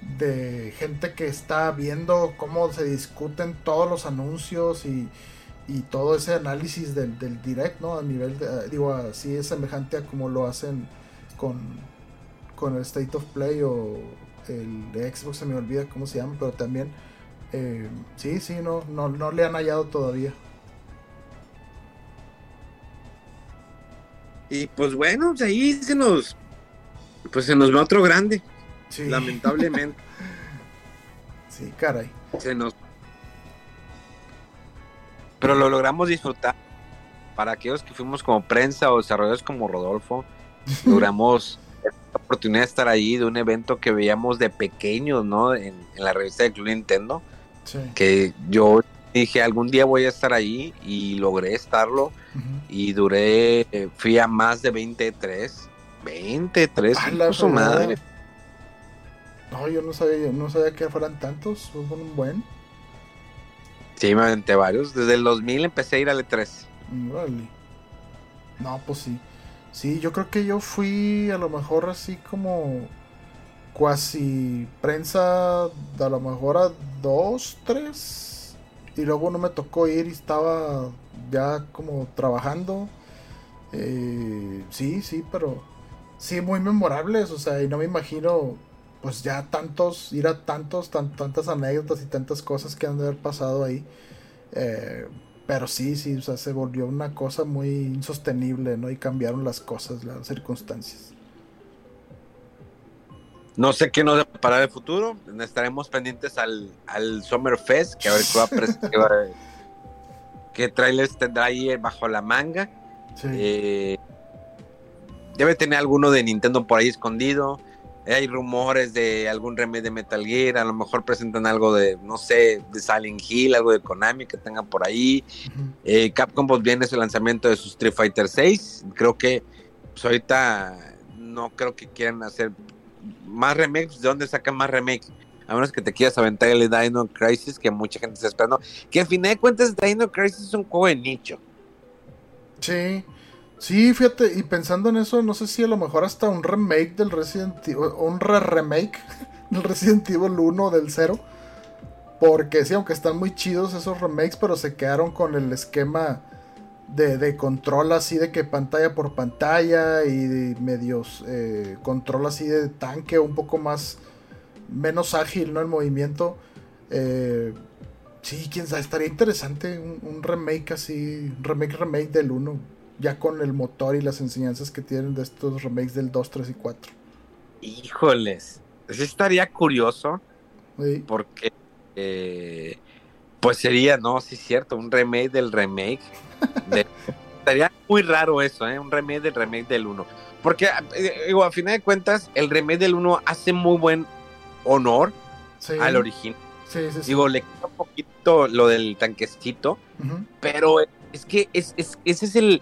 de gente que está viendo cómo se discuten todos los anuncios y, y todo ese análisis del, del direct, ¿no? A nivel, de, eh, digo, así es semejante a como lo hacen con, con el State of Play o el de Xbox, se me olvida cómo se llama, pero también, eh, sí, sí, no, no, no le han hallado todavía. Y pues bueno, pues ahí se nos, pues se nos va otro grande, Sí, lamentablemente. <laughs> sí, caray. se nos... Pero lo logramos disfrutar. Para aquellos que fuimos como prensa o desarrolladores como Rodolfo, <laughs> logramos la oportunidad de estar ahí de un evento que veíamos de pequeños, ¿no? En, en la revista de Club Nintendo, Sí. que yo dije algún día voy a estar ahí y logré estarlo y duré, eh, fui a más de 23, 23, A la hijo de su madre. No, yo no sabía, yo no sabía que fueran tantos, fue un buen. Sí, me aventé varios. Desde el 2000 empecé a ir al E E3. Órale. No, pues sí. Sí, yo creo que yo fui a lo mejor así como cuasi prensa, a lo mejor a dos, tres. Y luego no me tocó ir y estaba ya como trabajando. Eh, sí, sí, pero sí, muy memorables. O sea, y no me imagino pues ya tantos, ir a tantos, tan- tantas anécdotas y tantas cosas que han de haber pasado ahí. Eh, pero sí, sí, o sea, se volvió una cosa muy insostenible, ¿no? Y cambiaron las cosas, las circunstancias. No sé qué nos deparará el futuro. Estaremos pendientes al, al Summer Fest, que a ver qué, va a <laughs> qué, va- qué trailers tendrá ahí bajo la manga. Sí. Eh, debe tener alguno de Nintendo por ahí escondido. Hay rumores de algún remake de Metal Gear. A lo mejor presentan algo de, no sé, de Silent Hill, algo de Konami que tengan por ahí. Eh, Capcom pues viene su lanzamiento de su Street Fighter 6. Creo que pues, ahorita no creo que quieran hacer más remakes. ¿De dónde sacan más remakes? A menos que te quieras aventar el Dino Crisis, que mucha gente está esperando. Que al final de cuentas Dino Crisis es un juego de nicho. Sí. Sí, fíjate, y pensando en eso, no sé si a lo mejor hasta un remake del Resident Evil, un re-remake <laughs> del Resident Evil 1 del 0. Porque sí, aunque están muy chidos esos remakes, pero se quedaron con el esquema de, de control así de que pantalla por pantalla y de medios eh, control así de tanque, un poco más, menos ágil, ¿no? El movimiento. Eh, sí, quién sabe, estaría interesante un, un remake así, remake, remake del 1 ya con el motor y las enseñanzas que tienen de estos remakes del 2, 3 y 4. Híjoles. Sí estaría curioso Sí, porque eh, pues sería, no, sí es cierto, un remake del remake. <laughs> De, estaría muy raro eso, ¿eh? Un remake del remake del 1. Porque, eh, digo, a final de cuentas, el remake del 1 hace muy buen honor al original. Sí, sí, sí. Digo, le queda un poquito lo del tanquecito, pero es que es, es, ese es el,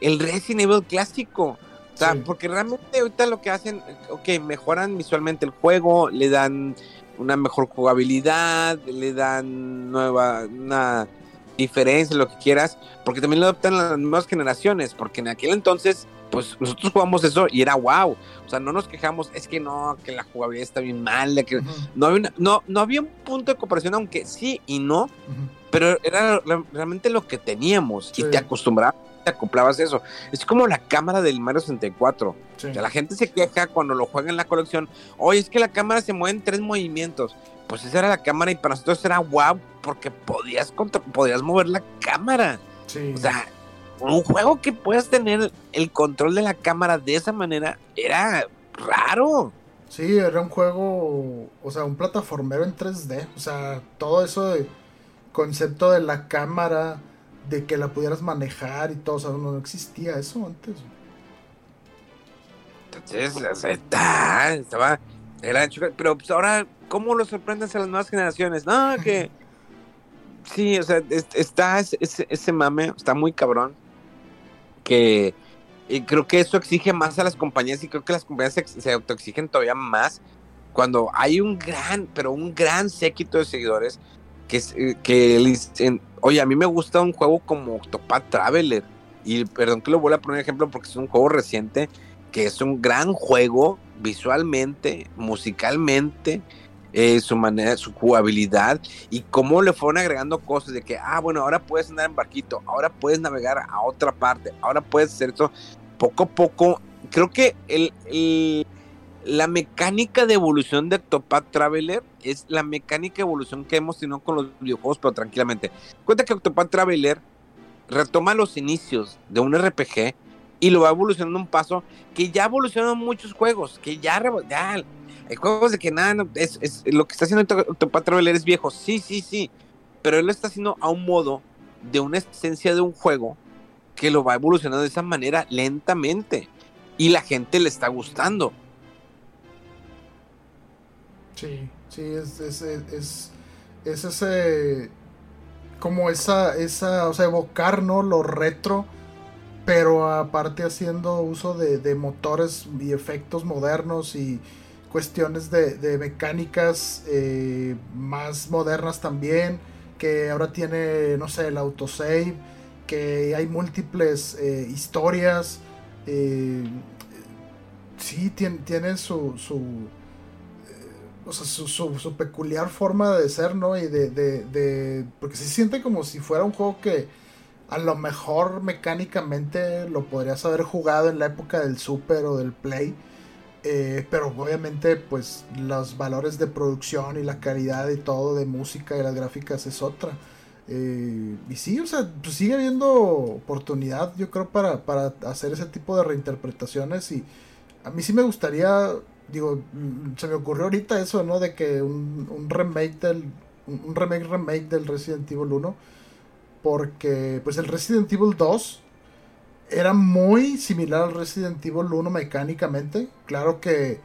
el Resident Evil clásico. O sea, porque realmente ahorita lo que hacen, ok, mejoran visualmente el juego, le dan una mejor jugabilidad, le dan nueva, una diferencia, lo que quieras, porque también lo adoptan las nuevas generaciones, porque en aquel entonces, pues nosotros jugamos eso y era wow, o sea, no nos quejamos, es que no, que la jugabilidad está bien mal, que no, había no, no había un punto de comparación, aunque sí y no, pero era realmente lo que teníamos y te acostumbrabas te acoplabas eso. Es como la cámara del Mario 64. la gente se queja cuando lo juega en la colección. Oye, es que la cámara se mueve en tres movimientos. Pues esa era la cámara y para nosotros era guau porque podías, podías mover la cámara. O sea, un juego que puedas tener el control de la cámara de esa manera era raro. Sí, era un juego, o sea, un plataformero en 3D. O sea, todo eso de concepto de la cámara, de que la pudieras manejar y todo, o sea, no, existía eso antes. Entonces, está, estaba, era pero pues ahora, ¿cómo lo sorprendes a las nuevas generaciones? No, que, <laughs> sí, o sea, está ese, ese, mame, está muy cabrón, que y creo que eso exige más a las compañías y creo que las compañías se, se autoexigen todavía más cuando hay un gran, pero un gran séquito de seguidores que, eh, que oye, a mí me gusta un juego como Octopath Traveler. Y perdón que lo vuelva a poner ejemplo porque es un juego reciente, que es un gran juego visualmente, musicalmente, eh, su manera, su jugabilidad y cómo le fueron agregando cosas de que, ah, bueno, ahora puedes andar en barquito, ahora puedes navegar a otra parte, ahora puedes hacer eso poco a poco. Creo que el la mecánica de evolución de Octopath Traveler es la mecánica de evolución que hemos tenido con los videojuegos, pero tranquilamente. Cuenta que Octopath Traveler retoma los inicios de un RPG y lo va evolucionando un paso que ya evolucionan muchos juegos, que ya, ya hay juegos de que nada, es, lo que está haciendo Octopath Traveler es viejo, sí, sí, sí, pero él lo está haciendo a un modo de una esencia de un juego que lo va evolucionando de esa manera lentamente y la gente le está gustando. Sí, sí, es, es, es, es ese, como esa, esa, o sea, evocar, ¿no? Lo retro, pero aparte haciendo uso de, motores y efectos modernos y cuestiones de, mecánicas eh, más modernas también, que ahora tiene, no sé, el autosave, que hay múltiples eh, historias, eh, sí, tiene, tiene su, su o sea, su, su, peculiar forma de ser, ¿no? Y de, de, Porque se siente como si fuera un juego que a lo mejor mecánicamente lo podrías haber jugado en la época del Super o del Play. Eh, pero obviamente pues los valores de producción y la calidad y todo de música y las gráficas es otra. Eh, y sí, o sea, pues sigue habiendo oportunidad yo creo para, para hacer ese tipo de reinterpretaciones y a mí sí me gustaría digo, mm, se me ocurrió ahorita eso, ¿no? De que un, remake del, un remake remake del Resident Evil 1, porque pues el Resident Evil 2 era muy similar al Resident Evil 1 mecánicamente, claro que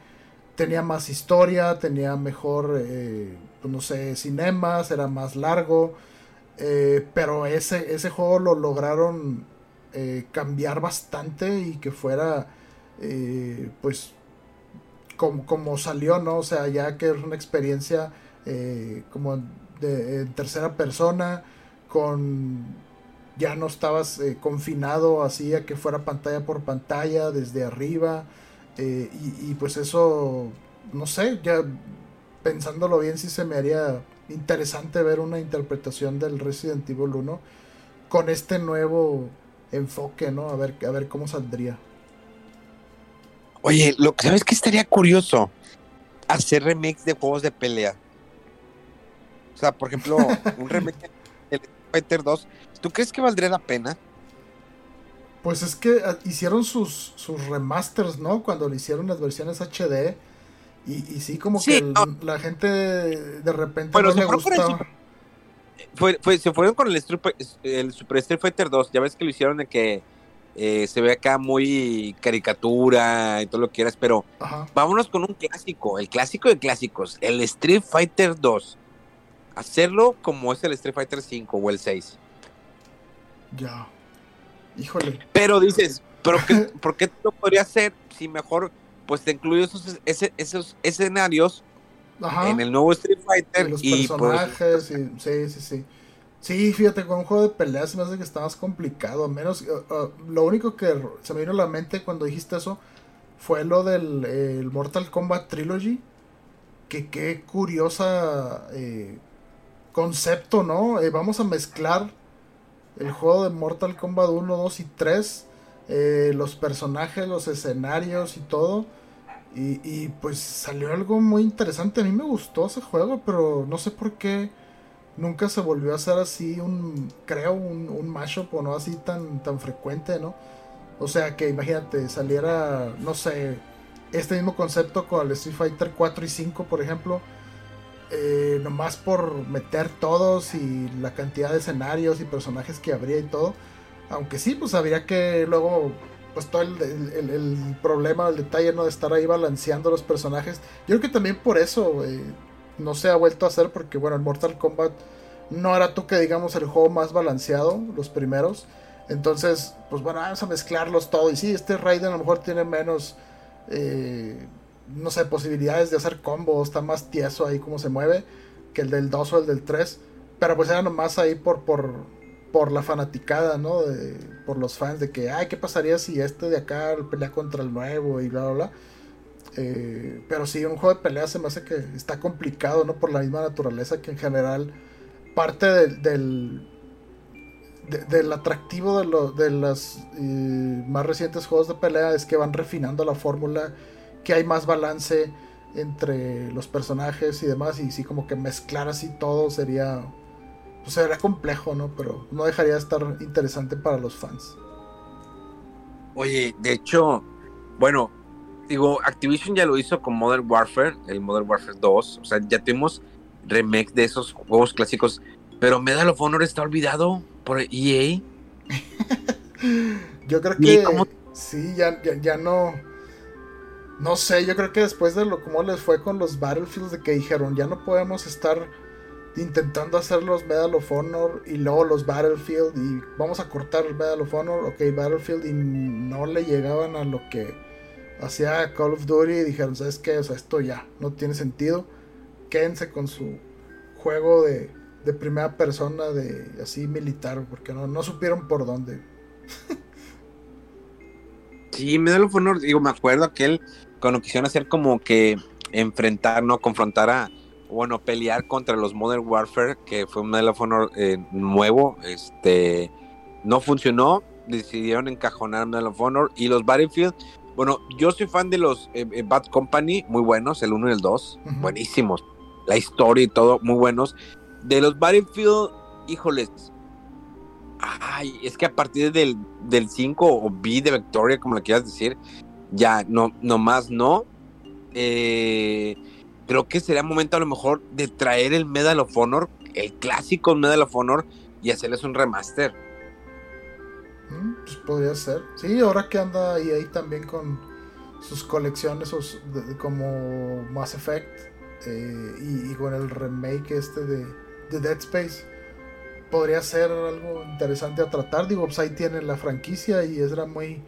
tenía más historia, tenía mejor, eh, pues, no sé, cinemas, era más largo, eh, pero ese, ese juego lo lograron eh, cambiar bastante y que fuera, pues, como, salió, ¿no? O sea, ya que es una experiencia eh, como de tercera persona, con ya no estabas eh, confinado así a que fuera pantalla por pantalla desde arriba eh, y, pues eso no sé ya pensándolo bien sí se me haría interesante ver una interpretación del Resident Evil 1 con este nuevo enfoque no a ver a ver cómo saldría Oye, lo que sabes que estaría curioso hacer remakes de juegos de pelea. O sea, por ejemplo, un <laughs> remake de Fighter 2. ¿Tú crees que valdría la pena? Pues es que ah, hicieron sus, sus remasters, ¿no? Cuando le hicieron las versiones HD. Y, y sí, como que no. la gente de repente Bueno, no se le fueron por el gusta. Fue, fue- se fueron con el, el Super Street Fighter 2. Ya ves que lo hicieron de que eh, se ve acá muy caricatura y todo lo que quieras, pero Ajá. vámonos con un clásico, el clásico de clásicos, el Street Fighter 2. Hacerlo como es el Street Fighter 5 o el 6. Ya. Híjole. Pero dices, ¿pero qué, <laughs> ¿por qué lo podría hacer si mejor pues te incluyo esos, ese- esos escenarios Ajá. en el nuevo Street Y Fighter los y, pues personajes, y- sí, sí, sí. Sí, fíjate, con un juego de peleas se me hace que está más complicado. Menos, uh, uh, lo único que se me vino a la mente cuando dijiste eso fue lo del eh, Mortal Kombat Trilogy. Que qué curiosa eh, concepto, ¿no? Eh, vamos a mezclar el juego de Mortal Kombat 1, 2 y 3. eh, los personajes, los escenarios y todo. Y, y, pues salió algo muy interesante. A mí me gustó ese juego, pero no sé por qué nunca se volvió a hacer así un, creo, un, un mashup o no así tan, tan frecuente, ¿no? O sea que imagínate, saliera, no sé, este mismo concepto con el Street Fighter 4 y 5, por ejemplo. eh, nomás por meter todos y la cantidad de escenarios y personajes que habría y todo. Aunque sí, pues habría que luego pues todo el, el- problema, el detalle, ¿no? De estar ahí balanceando los personajes. Yo creo que también por eso eh, no se ha vuelto a hacer, porque bueno, el Mortal Kombat no era tú que digamos el juego más balanceado, los primeros. Entonces, pues bueno, vamos a mezclarlos todo. Y sí, este Raiden a lo mejor tiene menos, eh, no sé, posibilidades de hacer combos, está más tieso ahí como se mueve que el del 2 o el del 3. Pero pues era nomás ahí por, por, por la fanaticada, ¿no? De- por los fans de que, ay, ¿qué pasaría si este de acá pelea contra el nuevo y bla, bla, bla? Eh, pero sí, un juego de pelea se me hace que está complicado, ¿no? Por la misma naturaleza que en general parte del, del, de- del atractivo de, los de los más recientes juegos de pelea es que van refinando la fórmula, que hay más balance entre los personajes y demás, y sí, como que mezclar así todo sería pues sería complejo, ¿no? Pero no dejaría de estar interesante para los fans. Oye, de hecho, bueno, digo, Activision ya lo hizo con Modern Warfare, el Modern Warfare 2. O sea, ya tenemos remake de esos juegos clásicos. Pero Medal of Honor está olvidado por EA. <laughs> Yo creo ¿Y que cómo- sí, ya, ya, ya no. No sé, yo creo que después de lo como les fue con los Battlefields, de que dijeron, ya no podemos estar intentando hacer los Medal of Honor y luego los Battlefield y vamos a cortar el Medal of Honor, ok, Battlefield y no le llegaban a lo que hacía Call of Duty y dijeron, ¿sabes qué? O sea, esto ya no tiene sentido. Quédense con su juego de, de primera persona, de así militar, porque no, no supieron por dónde. <laughs> Sí, Medal of Honor, digo, me acuerdo aquel cuando quisieron hacer como que enfrentar, no confrontar a, bueno, pelear contra los Modern Warfare, que fue un Medal of Honor eh, nuevo, este, no funcionó, decidieron encajonar Medal of Honor y los Battlefield, bueno, yo soy fan de los eh, eh, Bad Company, muy buenos, el 1 y el 2, Ujú. buenísimos, la historia y todo, muy buenos. De los Battlefield, híjoles, ay, es que a partir del, del 5 o B de Victoria, como le quieras decir, ya, no, nomás no. Eh, creo que sería momento a lo mejor de traer el Medal of Honor, el clásico Medal of Honor, y hacerles un remaster. Pues podría ser. Sí, ahora que anda ahí también con sus colecciones sus- como Mass Effect eh, y, y con el remake este de, de Dead Space. Podría ser algo interesante a tratar. Digo, pues ahí tienen la franquicia y es muy,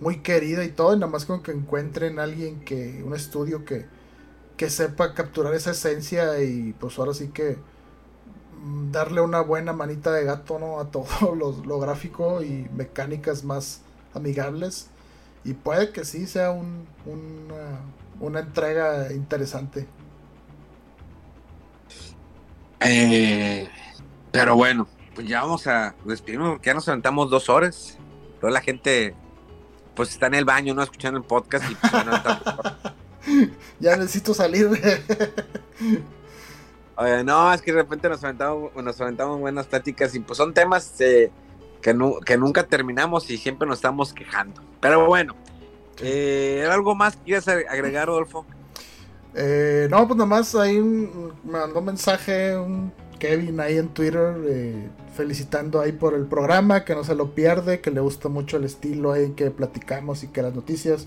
muy querida y todo. Y nada más con que encuentren alguien que, un estudio que, que sepa capturar esa esencia y pues ahora sí que darle una buena manita de gato ¿no? a todo <laughs> lo, lo gráfico y mecánicas más amigables. Y puede que sí sea un, una, una entrega interesante. Eh, pero bueno, pues ya vamos a despedirnos porque ya nos aventamos dos horas. Toda la gente, pues está en el baño, no escuchando el podcast y pues, bueno, está- <laughs> Ya necesito salir. <laughs> Oye, no, es que de repente nos aventamos, nos aventamos buenas pláticas y pues son temas eh, que, nu- que nunca terminamos y siempre nos estamos quejando. Pero bueno, eh, ¿algo más que quieras agregar, Rodolfo? Eh, no, pues nada más ahí me mandó un mensaje un Kevin ahí en Twitter eh, felicitando ahí por el programa, que no se lo pierde, que le gusta mucho el estilo ahí que platicamos y que las noticias.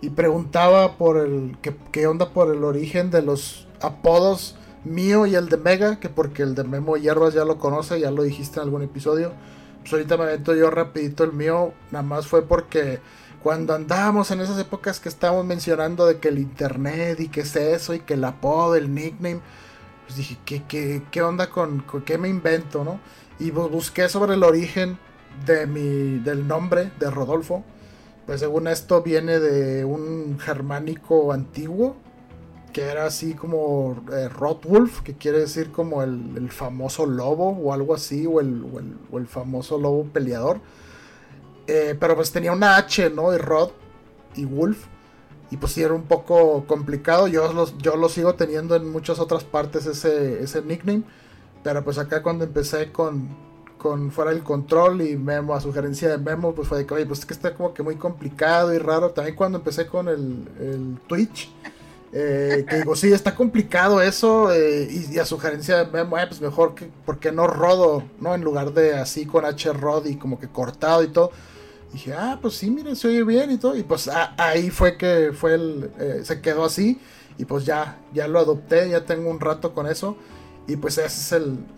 Y preguntaba por el, qué onda por el origen de los apodos mío y el de Mega, que porque el de Memo Hierbas ya lo conoce, ya lo dijiste en algún episodio. Pues ahorita me avento yo rapidito el mío, nada más fue porque cuando andábamos en esas épocas que estábamos mencionando de que el internet y que es eso y que el apodo, el nickname, pues dije, ¿qué, qué, qué onda con, qué me invento, no? Y busqué sobre el origen de mi, del nombre de Rodolfo. Pues según esto viene de un germánico antiguo, que era así como eh, Rotwolf, que quiere decir como el, famoso lobo o algo así, o el, famoso lobo peleador. Eh, pero pues tenía una H, ¿no? Y Rod y Wolf. Y pues sí era un poco complicado. Yo lo, yo sigo teniendo en muchas otras partes ese, ese nickname. Pero pues acá cuando empecé con, con Fuera del Control y Memo, a sugerencia de Memo, pues fue de que, oye, pues es que está como que muy complicado y raro. También cuando empecé con el Twitch. Eh, que digo, sí, está complicado eso. Eh, y, a sugerencia de Memo, pues mejor que, ¿por qué no rodo? ¿No? En lugar de así con H Rod y como que cortado y todo dije, ah, pues sí, miren, se oye bien y todo. Y pues ahí fue que fue el, eh, se quedó así. Y pues ya, ya lo adopté, ya tengo un rato con eso. Y pues ese es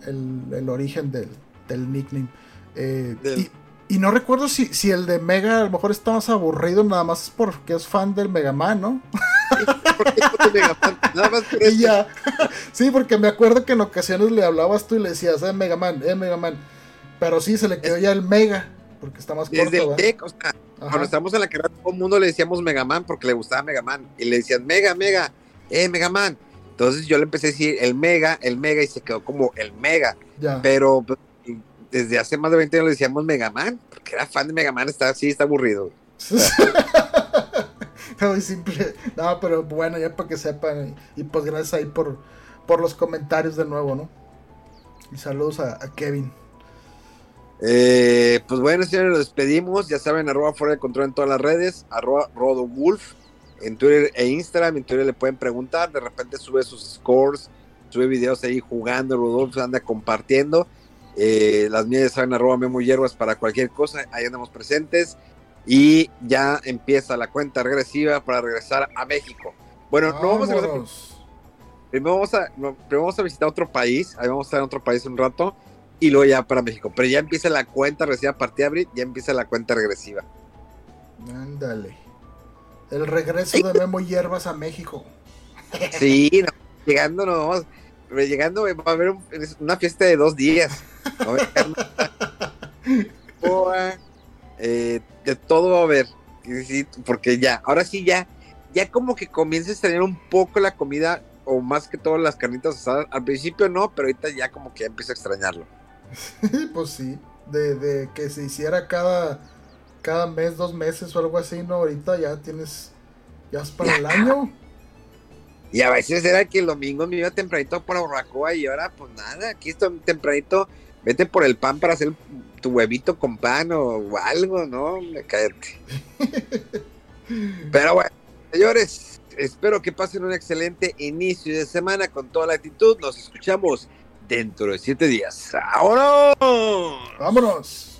el, origen del, nickname. Eh, y, no recuerdo si, si el de Mega a lo mejor está más aburrido, nada más porque es fan del Mega Man, ¿no? <laughs> Nada más por eso. <laughs> Sí, porque me acuerdo que en ocasiones le hablabas tú y le decías, eh, Mega Man, eh, Mega Man. Pero sí, se le quedó ya el Mega porque está más corto. Desde el tech, o sea, cuando estábamos en la carrera, todo el mundo le decíamos Megaman porque le gustaba Megaman. Y le decían, Mega, Mega, eh, Megaman. Entonces yo le empecé a decir el Mega, el Mega, y se quedó como el Mega. Pero pues, desde hace más de 20 años le decíamos Megaman, porque era fan de Megaman, está así, está aburrido. <laughs> <laughs> Muy simple. No, pero bueno, ya para que sepan. Y, pues gracias ahí por, por los comentarios de nuevo, ¿no? Y saludos a Kevin. Eh, pues bueno, señores, nos despedimos. Ya saben, arroba fuera de control en todas las redes, arroba rodowolf en Twitter e Instagram. En Twitter le pueden preguntar, de repente sube sus scores, sube videos ahí jugando, Rodolfo anda compartiendo. Eh, las mías ya saben, arroba Memo Hierbas para cualquier cosa, ahí andamos presentes. Y ya empieza la cuenta regresiva para regresar a México. Bueno, no vamos a Primero vamos a, primero vamos a visitar otro país, ahí vamos a estar en otro país un rato y luego ya para México. Pero ya empieza la cuenta regresiva a partir de abril, ya empieza la cuenta regresiva. Ándale. El regreso de Memo Hierbas a México. Sí, llegando no vamos, llegando va a haber una fiesta de dos días. <laughs> Eh, de todo va a haber. porque ya, ahora sí ya, ya como que comienza a extrañar un poco la comida o más que todas las carnitas asadas. Al principio no, pero ahorita ya como que ya empiezo a extrañarlo. <laughs> pues sí, de, que se hiciera cada, cada mes, dos meses o algo así, ¿no? Ahorita ya tienes, ya es para el año. Y a veces era que el domingo me iba tempranito por Barbacoa y ahora pues nada, aquí estoy tempranito, vete por el pan para hacer tu huevito con pan o, algo, ¿no? Cállate. Pero bueno, señores, espero que pasen un excelente inicio de semana con toda la actitud. Nos escuchamos dentro de siete días. ¡Vámonos! ¡Vámonos!